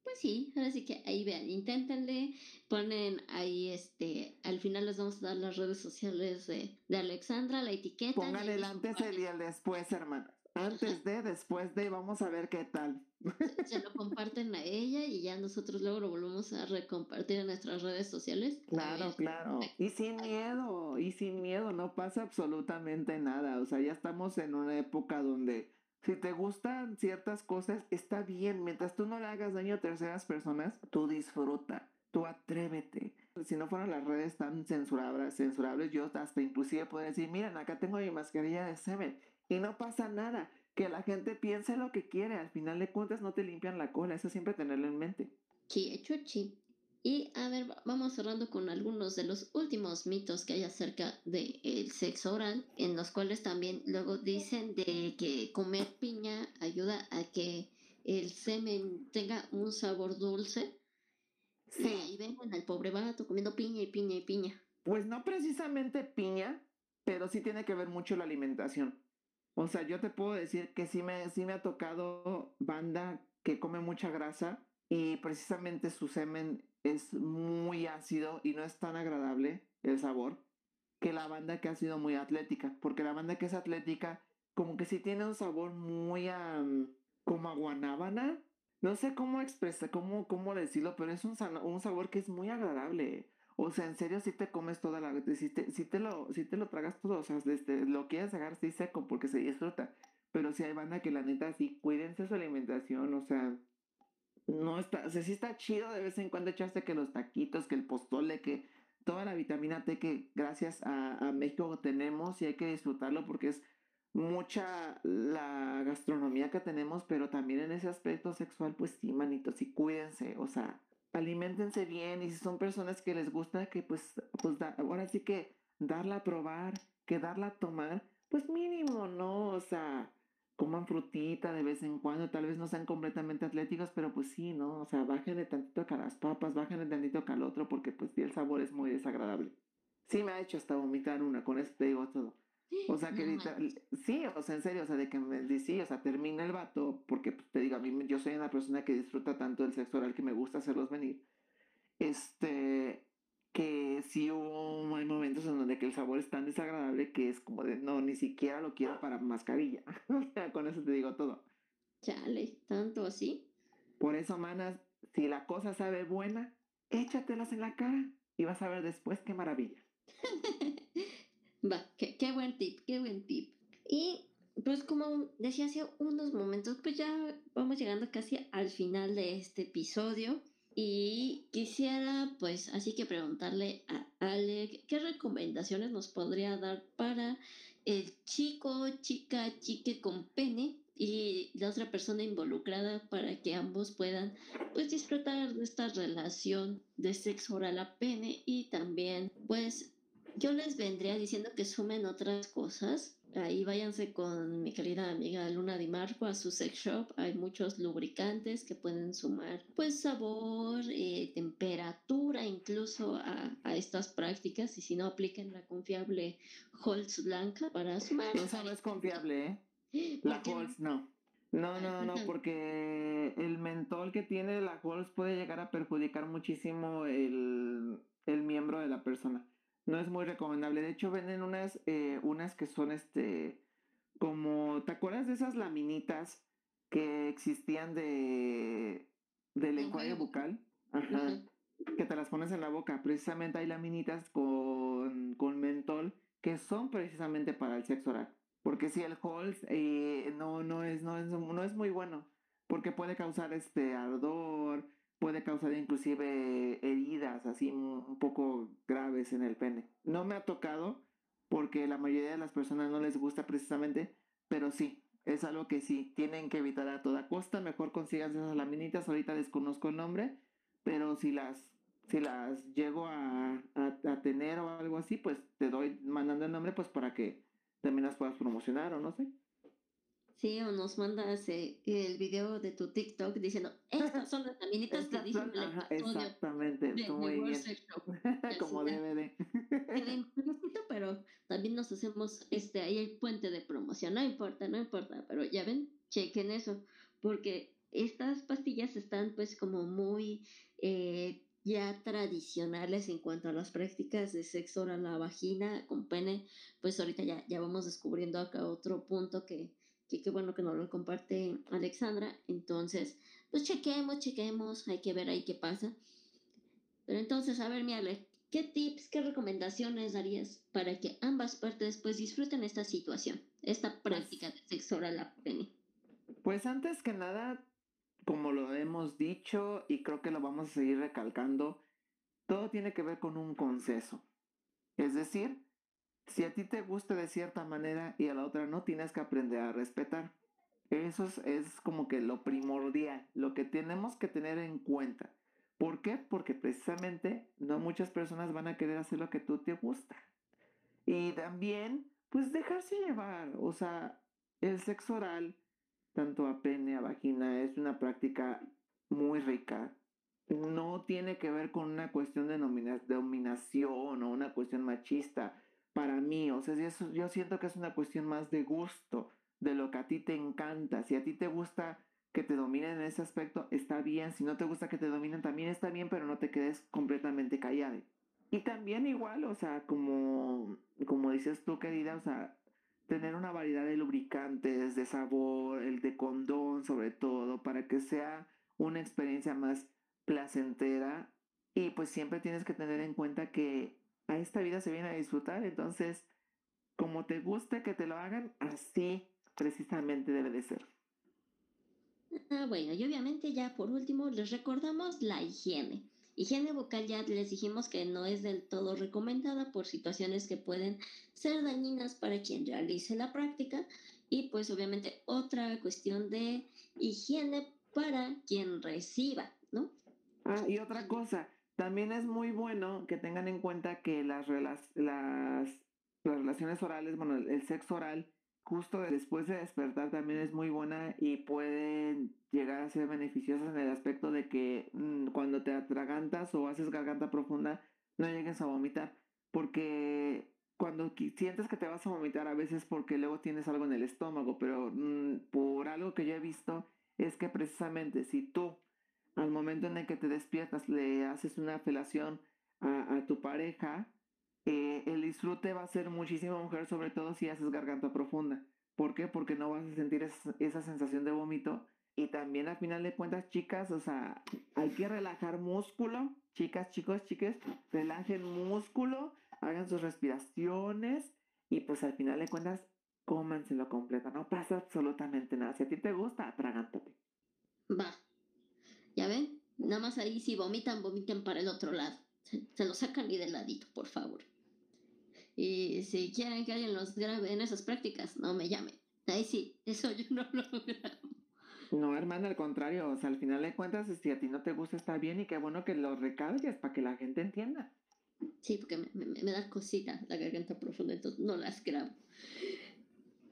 S2: Pues sí, ahora sí que ahí vean, inténtenle, ponen ahí este, al final les vamos a dar las redes sociales de, de Alexandra, la etiqueta.
S3: Pongan el antes el y el después, hermanas. Antes de, después de, vamos a ver qué tal.
S2: Se lo comparten a ella y ya nosotros luego lo volvemos a recompartir en nuestras redes sociales.
S3: Claro,
S2: ver.
S3: claro. Y sin miedo, y sin miedo, no pasa absolutamente nada. O sea, ya estamos en una época donde si te gustan ciertas cosas, está bien. Mientras tú no le hagas daño a terceras personas, tú disfruta, tú atrévete. Si no fueran las redes tan censurables, censurables, yo hasta inclusive puedo decir, miren, acá tengo mi mascarilla de semen. Y no pasa nada. Que la gente piense lo que quiere. Al final de cuentas no te limpian la cola. Eso siempre tenerlo en mente.
S2: Chi, chuchi. Y a ver, va- vamos cerrando con algunos de los últimos mitos que hay acerca del sexo oral, en los cuales también luego dicen de que comer piña ayuda a que el semen tenga un sabor dulce. Y ahí ven al pobre vato comiendo piña y piña y piña.
S3: Pues no precisamente piña, pero sí tiene que ver mucho la alimentación. O sea, yo te puedo decir que sí me, sí me ha tocado banda que come mucha grasa y precisamente su semen es muy ácido y no es tan agradable el sabor que la banda que ha sido muy atlética, porque la banda que es atlética como que sí tiene un sabor muy a, como a. No sé cómo expresar, cómo, cómo decirlo, pero es un, un sabor que es muy agradable. O sea, en serio, si te comes toda la... Si te, si te, lo, si te lo tragas todo, o sea, desde, lo quieres sacar así seco porque se disfruta. Pero si hay banda que la neta sí, cuídense su alimentación, o sea... No está, o sea, sí está chido de vez en cuando echarse que los taquitos, que el postole, que toda la vitamina T que gracias a, México tenemos y hay que disfrutarlo porque es mucha la gastronomía que tenemos, pero también en ese aspecto sexual, pues sí, manitos, y cuídense, o sea, alimentense bien y si son personas que les gusta que pues, pues ahora sí que darla a probar, que darla a tomar, pues mínimo, ¿no? O sea, coman frutita de vez en cuando, tal vez no sean completamente atléticos, pero pues sí, ¿no? O sea, bájenle tantito a las papas, bájenle tantito acá al otro, porque pues el sabor es muy desagradable. Sí me ha hecho hasta vomitar una, con eso te digo todo. O sea, que
S2: No
S3: literal- sí, o sea, en serio, o sea, de que me di- sí, o sea, termina el vato, porque pues, te digo, a mí yo soy una persona que disfruta tanto del sexo oral que me gusta hacerlos venir. Este, que sí hubo, hay momentos en donde que el sabor es tan desagradable que es como de, no, ni siquiera lo quiero para mascarilla. Con eso te digo todo.
S2: Chale, tanto así.
S3: Por eso, manas, si la cosa sabe buena, échatelas en la cara y vas a ver después qué maravilla.
S2: Va, qué, qué buen tip, qué buen tip. Y pues como decía hace unos momentos, pues ya vamos llegando casi al final de este episodio. Y quisiera pues así que preguntarle a Ale qué recomendaciones nos podría dar para el chico, chica, chique con pene y la otra persona involucrada para que ambos puedan pues disfrutar de esta relación de sexo oral a pene y también pues yo les vendría diciendo que sumen otras cosas. Ahí váyanse con mi querida amiga Luna Di Marco a su sex shop. Hay muchos lubricantes que pueden sumar, pues, sabor, eh, temperatura, incluso a, a estas prácticas. Y si no, apliquen la confiable Holz blanca para sumar.
S3: Esa no es confiable, ¿eh? La
S2: ¿Por qué no?
S3: No. No, no, porque el mentol que tiene la Halls puede llegar a perjudicar muchísimo el, el miembro de la persona. No es muy recomendable. De hecho, venden unas, eh, unas que son este, como, ¿te acuerdas de esas laminitas que existían de, Enjuague bucal? Ajá. Que te las pones en la boca. Precisamente hay laminitas con, con mentol que son precisamente para el sexo oral. Porque si el Halls eh, no, no, es, no, es, no es muy bueno, porque puede causar este ardor, puede causar inclusive heridas así un poco graves en el pene. No me ha tocado porque la mayoría de las personas no les gusta precisamente, pero sí, es algo que sí, tienen que evitar a toda costa. Mejor consigan esas laminitas, ahorita desconozco el nombre, pero si las, si las llego a, a, a tener o algo así, pues te doy mandando el nombre pues para que también las puedas promocionar o no sé.
S2: Sí, o nos mandas eh, el video de tu TikTok diciendo, estas son las laminitas que dicen
S3: son- ajá, exactamente,
S2: de, de
S3: muy
S2: World
S3: bien.
S2: Sex Shop".
S3: Como DVD.
S2: Implícito, pero también también nos hacemos este ahí el puente de promoción, no importa, no importa, pero ya ven, chequen eso, porque estas pastillas están pues como muy eh, ya tradicionales en cuanto a las prácticas de sexo oral a la vagina con pene, pues ahorita ya, ya vamos descubriendo acá otro punto que, que qué bueno que nos lo comparte Alexandra, entonces pues chequemos, chequemos, hay que ver ahí qué pasa. Pero entonces, a ver, mi Ale, ¿qué tips, qué recomendaciones darías para que ambas partes pues disfruten esta situación, esta práctica de sexo oral a?
S3: Pues antes que nada, como lo hemos dicho y creo que lo vamos a seguir recalcando, todo tiene que ver con un conceso. Es decir, si a ti te gusta de cierta manera y a la otra no, tienes que aprender a respetar. Eso es, como que lo primordial, lo que tenemos que tener en cuenta. ¿Por qué? Porque precisamente no muchas personas van a querer hacer lo que tú te gusta. Y también, pues dejarse llevar. O sea, el sexo oral tanto a pene, a vagina, es una práctica muy rica. No tiene que ver con una cuestión de dominación o una cuestión machista. Para mí, o sea, yo siento que es una cuestión más de gusto, de lo que a ti te encanta. Si a ti te gusta que te dominen en ese aspecto, está bien. Si no te gusta que te dominen, también está bien, pero no te quedes completamente callada. Y también igual, o sea, como, como dices tú, querida, o sea, tener una variedad de lubricantes, de sabor, el de condón sobre todo, para que sea una experiencia más placentera. Y pues siempre tienes que tener en cuenta que a esta vida se viene a disfrutar, entonces como te guste que te lo hagan, así precisamente debe de ser.
S2: Ah, bueno, y obviamente ya por último les recordamos la higiene. Higiene bucal ya les dijimos que no es del todo recomendada por situaciones que pueden ser dañinas para quien realice la práctica y pues obviamente otra cuestión de higiene para quien reciba, ¿no?
S3: Ah, y otra cosa, también es muy bueno que tengan en cuenta que las, las, las relaciones orales, bueno, el sexo oral justo después de despertar también es muy buena y pueden llegar a ser beneficiosas en el aspecto de que mm, cuando te atragantas o haces garganta profunda no llegues a vomitar porque cuando sientes que te vas a vomitar a veces porque luego tienes algo en el estómago pero mm, por algo que yo he visto es que precisamente si tú al momento en el que te despiertas le haces una felación a, tu pareja eh, el disfrute va a ser muchísimo mejor, sobre todo si haces garganta profunda. ¿Por qué? Porque no vas a sentir esa sensación de vómito. Y también al final de cuentas, chicas, o sea, hay que relajar músculo. Chicas, chicos, chicas, relajen músculo, hagan sus respiraciones y pues al final de cuentas, cómanselo completo. No pasa absolutamente nada. Si a ti te gusta, atragántate.
S2: Va. ¿Ya ven? Nada más ahí si vomitan, vomiten para el otro lado. Se, lo sacan y de ladito, por favor. Y si quieren que alguien los grabe en esas prácticas, no me llamen. Ahí sí, eso yo no lo grabo.
S3: No, hermana, al contrario, o sea, al final de cuentas, si a ti no te gusta, está bien y qué bueno que lo recalques para que la gente entienda.
S2: Sí, porque me, me, da cosita la garganta profunda, entonces no las grabo.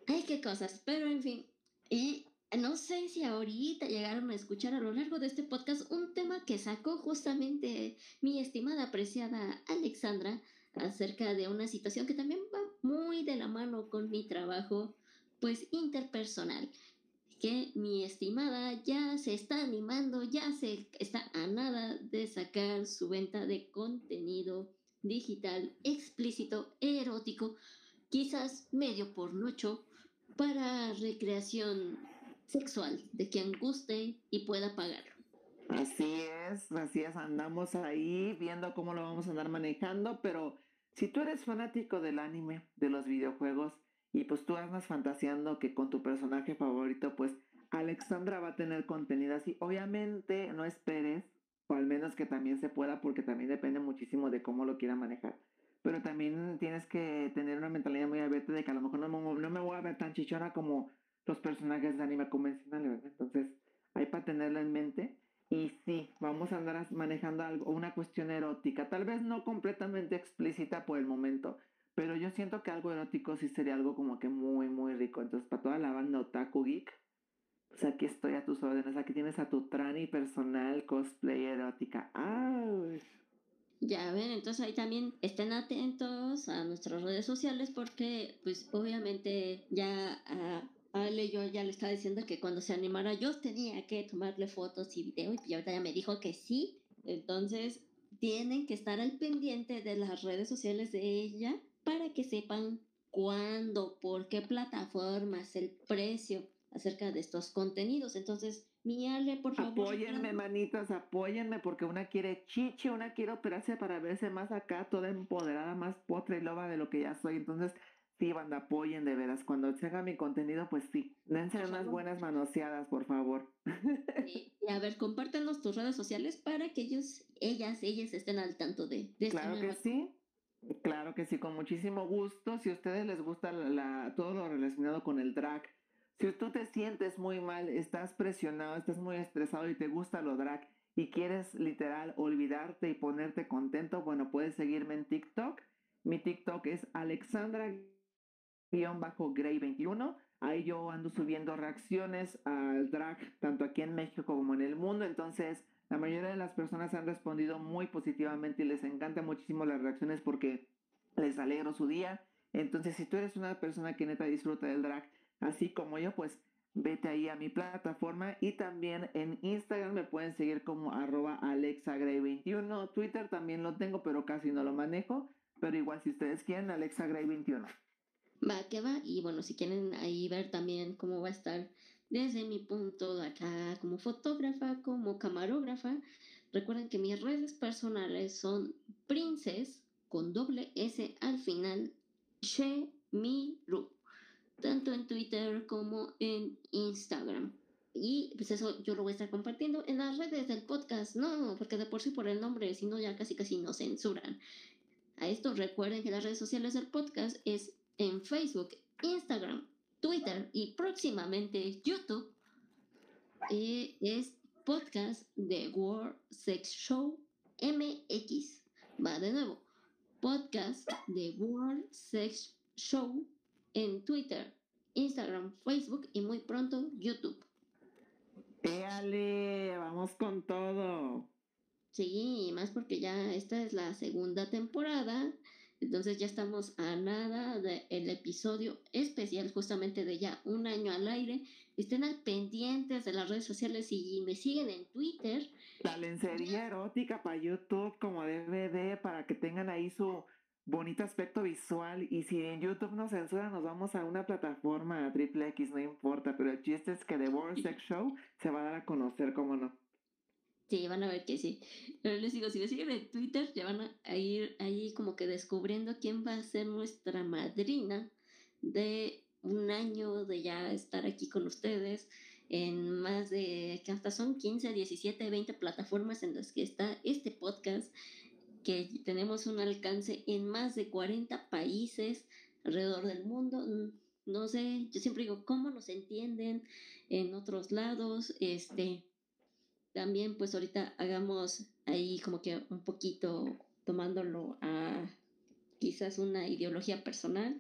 S2: Ay, qué cosas, pero en fin. Y no sé si ahorita llegaron a escuchar a lo largo de este podcast un tema que sacó justamente mi estimada, apreciada Alexandra acerca de una situación que también va muy de la mano con mi trabajo, pues interpersonal, que mi estimada ya se está animando, ya se está a nada de sacar su venta de contenido digital explícito, erótico, quizás medio por pornocho, para recreación sexual de quien guste y pueda pagarlo.
S3: Así es, así es, andamos ahí viendo cómo lo vamos a andar manejando, pero si tú eres fanático del anime, de los videojuegos, y pues tú andas fantaseando que con tu personaje favorito, pues Alexandra va a tener contenido así. Obviamente no esperes, o al menos que también se pueda, porque también depende muchísimo de cómo lo quiera manejar. Pero también tienes que tener una mentalidad muy abierta de que a lo mejor no, no me voy a ver tan chichona como los personajes de anime convencionales, ¿verdad? Entonces, hay para tenerlo en mente. Y sí, vamos a andar manejando algo, una cuestión erótica, tal vez no completamente explícita por el momento, pero yo siento que algo erótico sí sería algo como que muy, muy rico. Entonces, para toda la banda Otaku Geek, pues aquí estoy a tus órdenes. Aquí tienes a tu trani personal cosplay erótica. ¡Ay!
S2: Ya ven, entonces ahí también estén atentos a nuestras redes sociales porque pues obviamente ya a, Ale yo ya le estaba diciendo que cuando se animara yo tenía que tomarle fotos y video y ahorita ya me dijo que sí. Entonces tienen que estar al pendiente de las redes sociales de ella para que sepan cuándo, por qué plataformas, el precio acerca de estos contenidos. Entonces, mi Ale, por favor.
S3: Apóyenme, manitas, apóyenme, porque una quiere chiche, una quiere operarse para verse más acá, toda empoderada, más potra y loba de lo que ya soy. Entonces, sí, banda, apoyen de veras. Cuando se haga mi contenido, pues sí, dense unas buenas manoseadas, por favor.
S2: Y, a ver, compártenos tus redes sociales para que ellos, ellas, ellas estén al tanto de, de
S3: Claro que sí. Claro que sí, con muchísimo gusto. Si a ustedes les gusta la, todo lo relacionado con el drag, si tú te sientes muy mal, estás presionado, estás muy estresado y te gusta lo drag y quieres literal olvidarte y ponerte contento, bueno, puedes seguirme en TikTok. Mi TikTok es Alexandra-Gray21. Ahí yo ando subiendo reacciones al drag, tanto aquí en México como en el mundo. Entonces, la mayoría de las personas han respondido muy positivamente y les encanta muchísimo las reacciones porque les alegro su día. Entonces, si tú eres una persona que neta disfruta del drag, así como yo, pues vete ahí a mi plataforma y también en Instagram me pueden seguir como arroba alexagray21. Twitter también lo tengo, pero casi no lo manejo. Pero igual si ustedes quieren, alexagray21.
S2: Va, que va. Y bueno, si quieren ahí ver también cómo va a estar desde mi punto de acá como fotógrafa, como camarógrafa, recuerden que mis redes personales son princes con doble S al final, Shemiru tanto en Twitter como en Instagram. Y pues eso yo lo voy a estar compartiendo en las redes del podcast. No, porque de por sí por el nombre, si no ya casi casi nos censuran. A esto recuerden que las redes sociales del podcast es en Facebook, Instagram, Twitter y próximamente YouTube. Eh, es podcast de World Sex Show MX. Va de nuevo. Podcast de World Sex Show en Twitter, Instagram, Facebook y muy pronto YouTube.
S3: ¡Éale! Vamos con todo.
S2: Sí, más porque ya esta es la segunda temporada. Entonces ya estamos a nada del episodio especial justamente de ya un año al aire. Estén al pendientes de las redes sociales y me siguen en Twitter.
S3: La lencería erótica para YouTube como DVD para que tengan ahí su, bonito aspecto visual y si en YouTube nos censura nos vamos a una plataforma triple X, no importa, pero el chiste es que The World Sex Show se va a dar a conocer, ¿cómo no?
S2: Sí, van a ver que sí. Pero les digo, si les siguen en Twitter, ya van a ir ahí como que descubriendo quién va a ser nuestra madrina de un año de ya estar aquí con ustedes en más de, que hasta son 15, 17, 20 plataformas en las que está este podcast que tenemos un alcance en más de 40 países alrededor del mundo. No sé, yo siempre digo, ¿cómo nos entienden en otros lados? Este, también pues ahorita hagamos ahí como que un poquito tomándolo a quizás una ideología personal.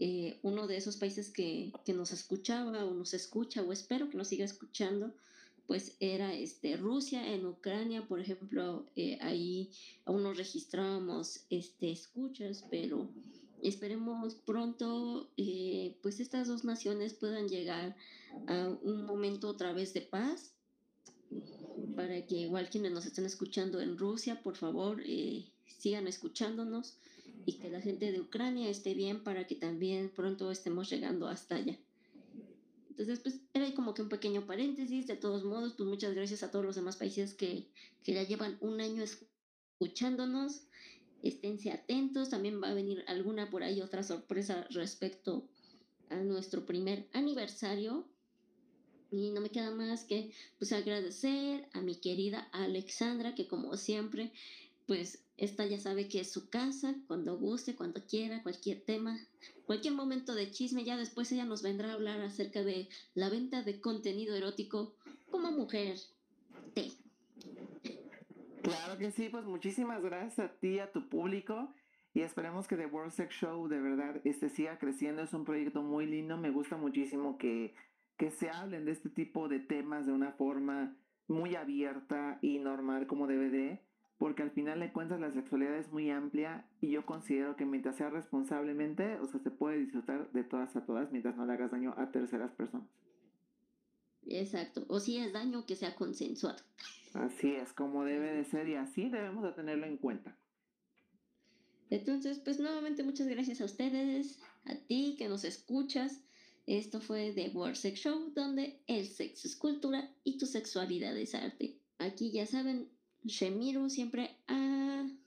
S2: Eh, uno de esos países que, que nos escuchaba o nos escucha o espero que nos siga escuchando pues era este, Rusia, en Ucrania, por ejemplo, eh, ahí aún no registrábamos este, escuchas, pero esperemos pronto eh, pues estas dos naciones puedan llegar a un momento otra vez de paz para que igual quienes nos estén escuchando en Rusia, por favor, eh, sigan escuchándonos y que la gente de Ucrania esté bien para que también pronto estemos llegando hasta allá. Entonces, pues era como que un pequeño paréntesis. De todos modos, pues muchas gracias a todos los demás países que, que ya llevan un año escuchándonos. Esténse atentos. También va a venir alguna por ahí otra sorpresa respecto a nuestro primer aniversario. Y no me queda más que pues agradecer a mi querida Alexandra, que como siempre, pues esta ya sabe que es su casa, cuando guste, cuando quiera, cualquier tema, cualquier momento de chisme, ya después ella nos vendrá a hablar acerca de la venta de contenido erótico como mujer.
S3: Claro que sí, pues muchísimas gracias a ti, a tu público. Y esperemos que The World Sex Show de verdad este siga creciendo. Es un proyecto muy lindo. Me gusta muchísimo que, que se hablen de este tipo de temas de una forma muy abierta y normal como debe de porque al final de cuentas la sexualidad es muy amplia y yo considero que mientras sea responsablemente, o sea, se puede disfrutar de todas a todas mientras no le hagas daño a terceras personas.
S2: Exacto, o si es daño que sea consensuado.
S3: Así es, como debe de ser y así debemos de tenerlo en cuenta.
S2: Entonces, pues nuevamente muchas gracias a ustedes, a ti que nos escuchas. Esto fue The World Sex Show, donde el sexo es cultura y tu sexualidad es arte. Aquí ya saben, Shemiru siempre al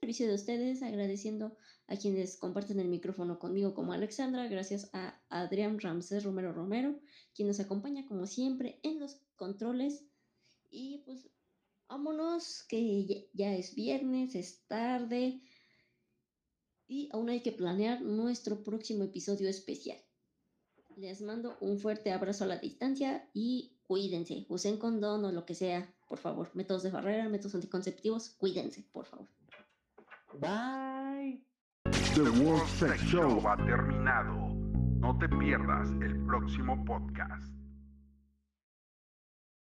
S2: servicio de ustedes, agradeciendo a quienes comparten el micrófono conmigo como Alexandra, gracias a Adrián Ramsés Romero Romero, quien nos acompaña como siempre en los controles. Y pues vámonos, que ya es viernes, es tarde y aún hay que planear nuestro próximo episodio especial. Les mando un fuerte abrazo a la distancia y cuídense, usen condón o lo que sea, por favor. Métodos de barrera, métodos anticonceptivos, cuídense, por favor.
S3: Bye.
S1: The World Sex Show ha terminado. No te pierdas el próximo podcast.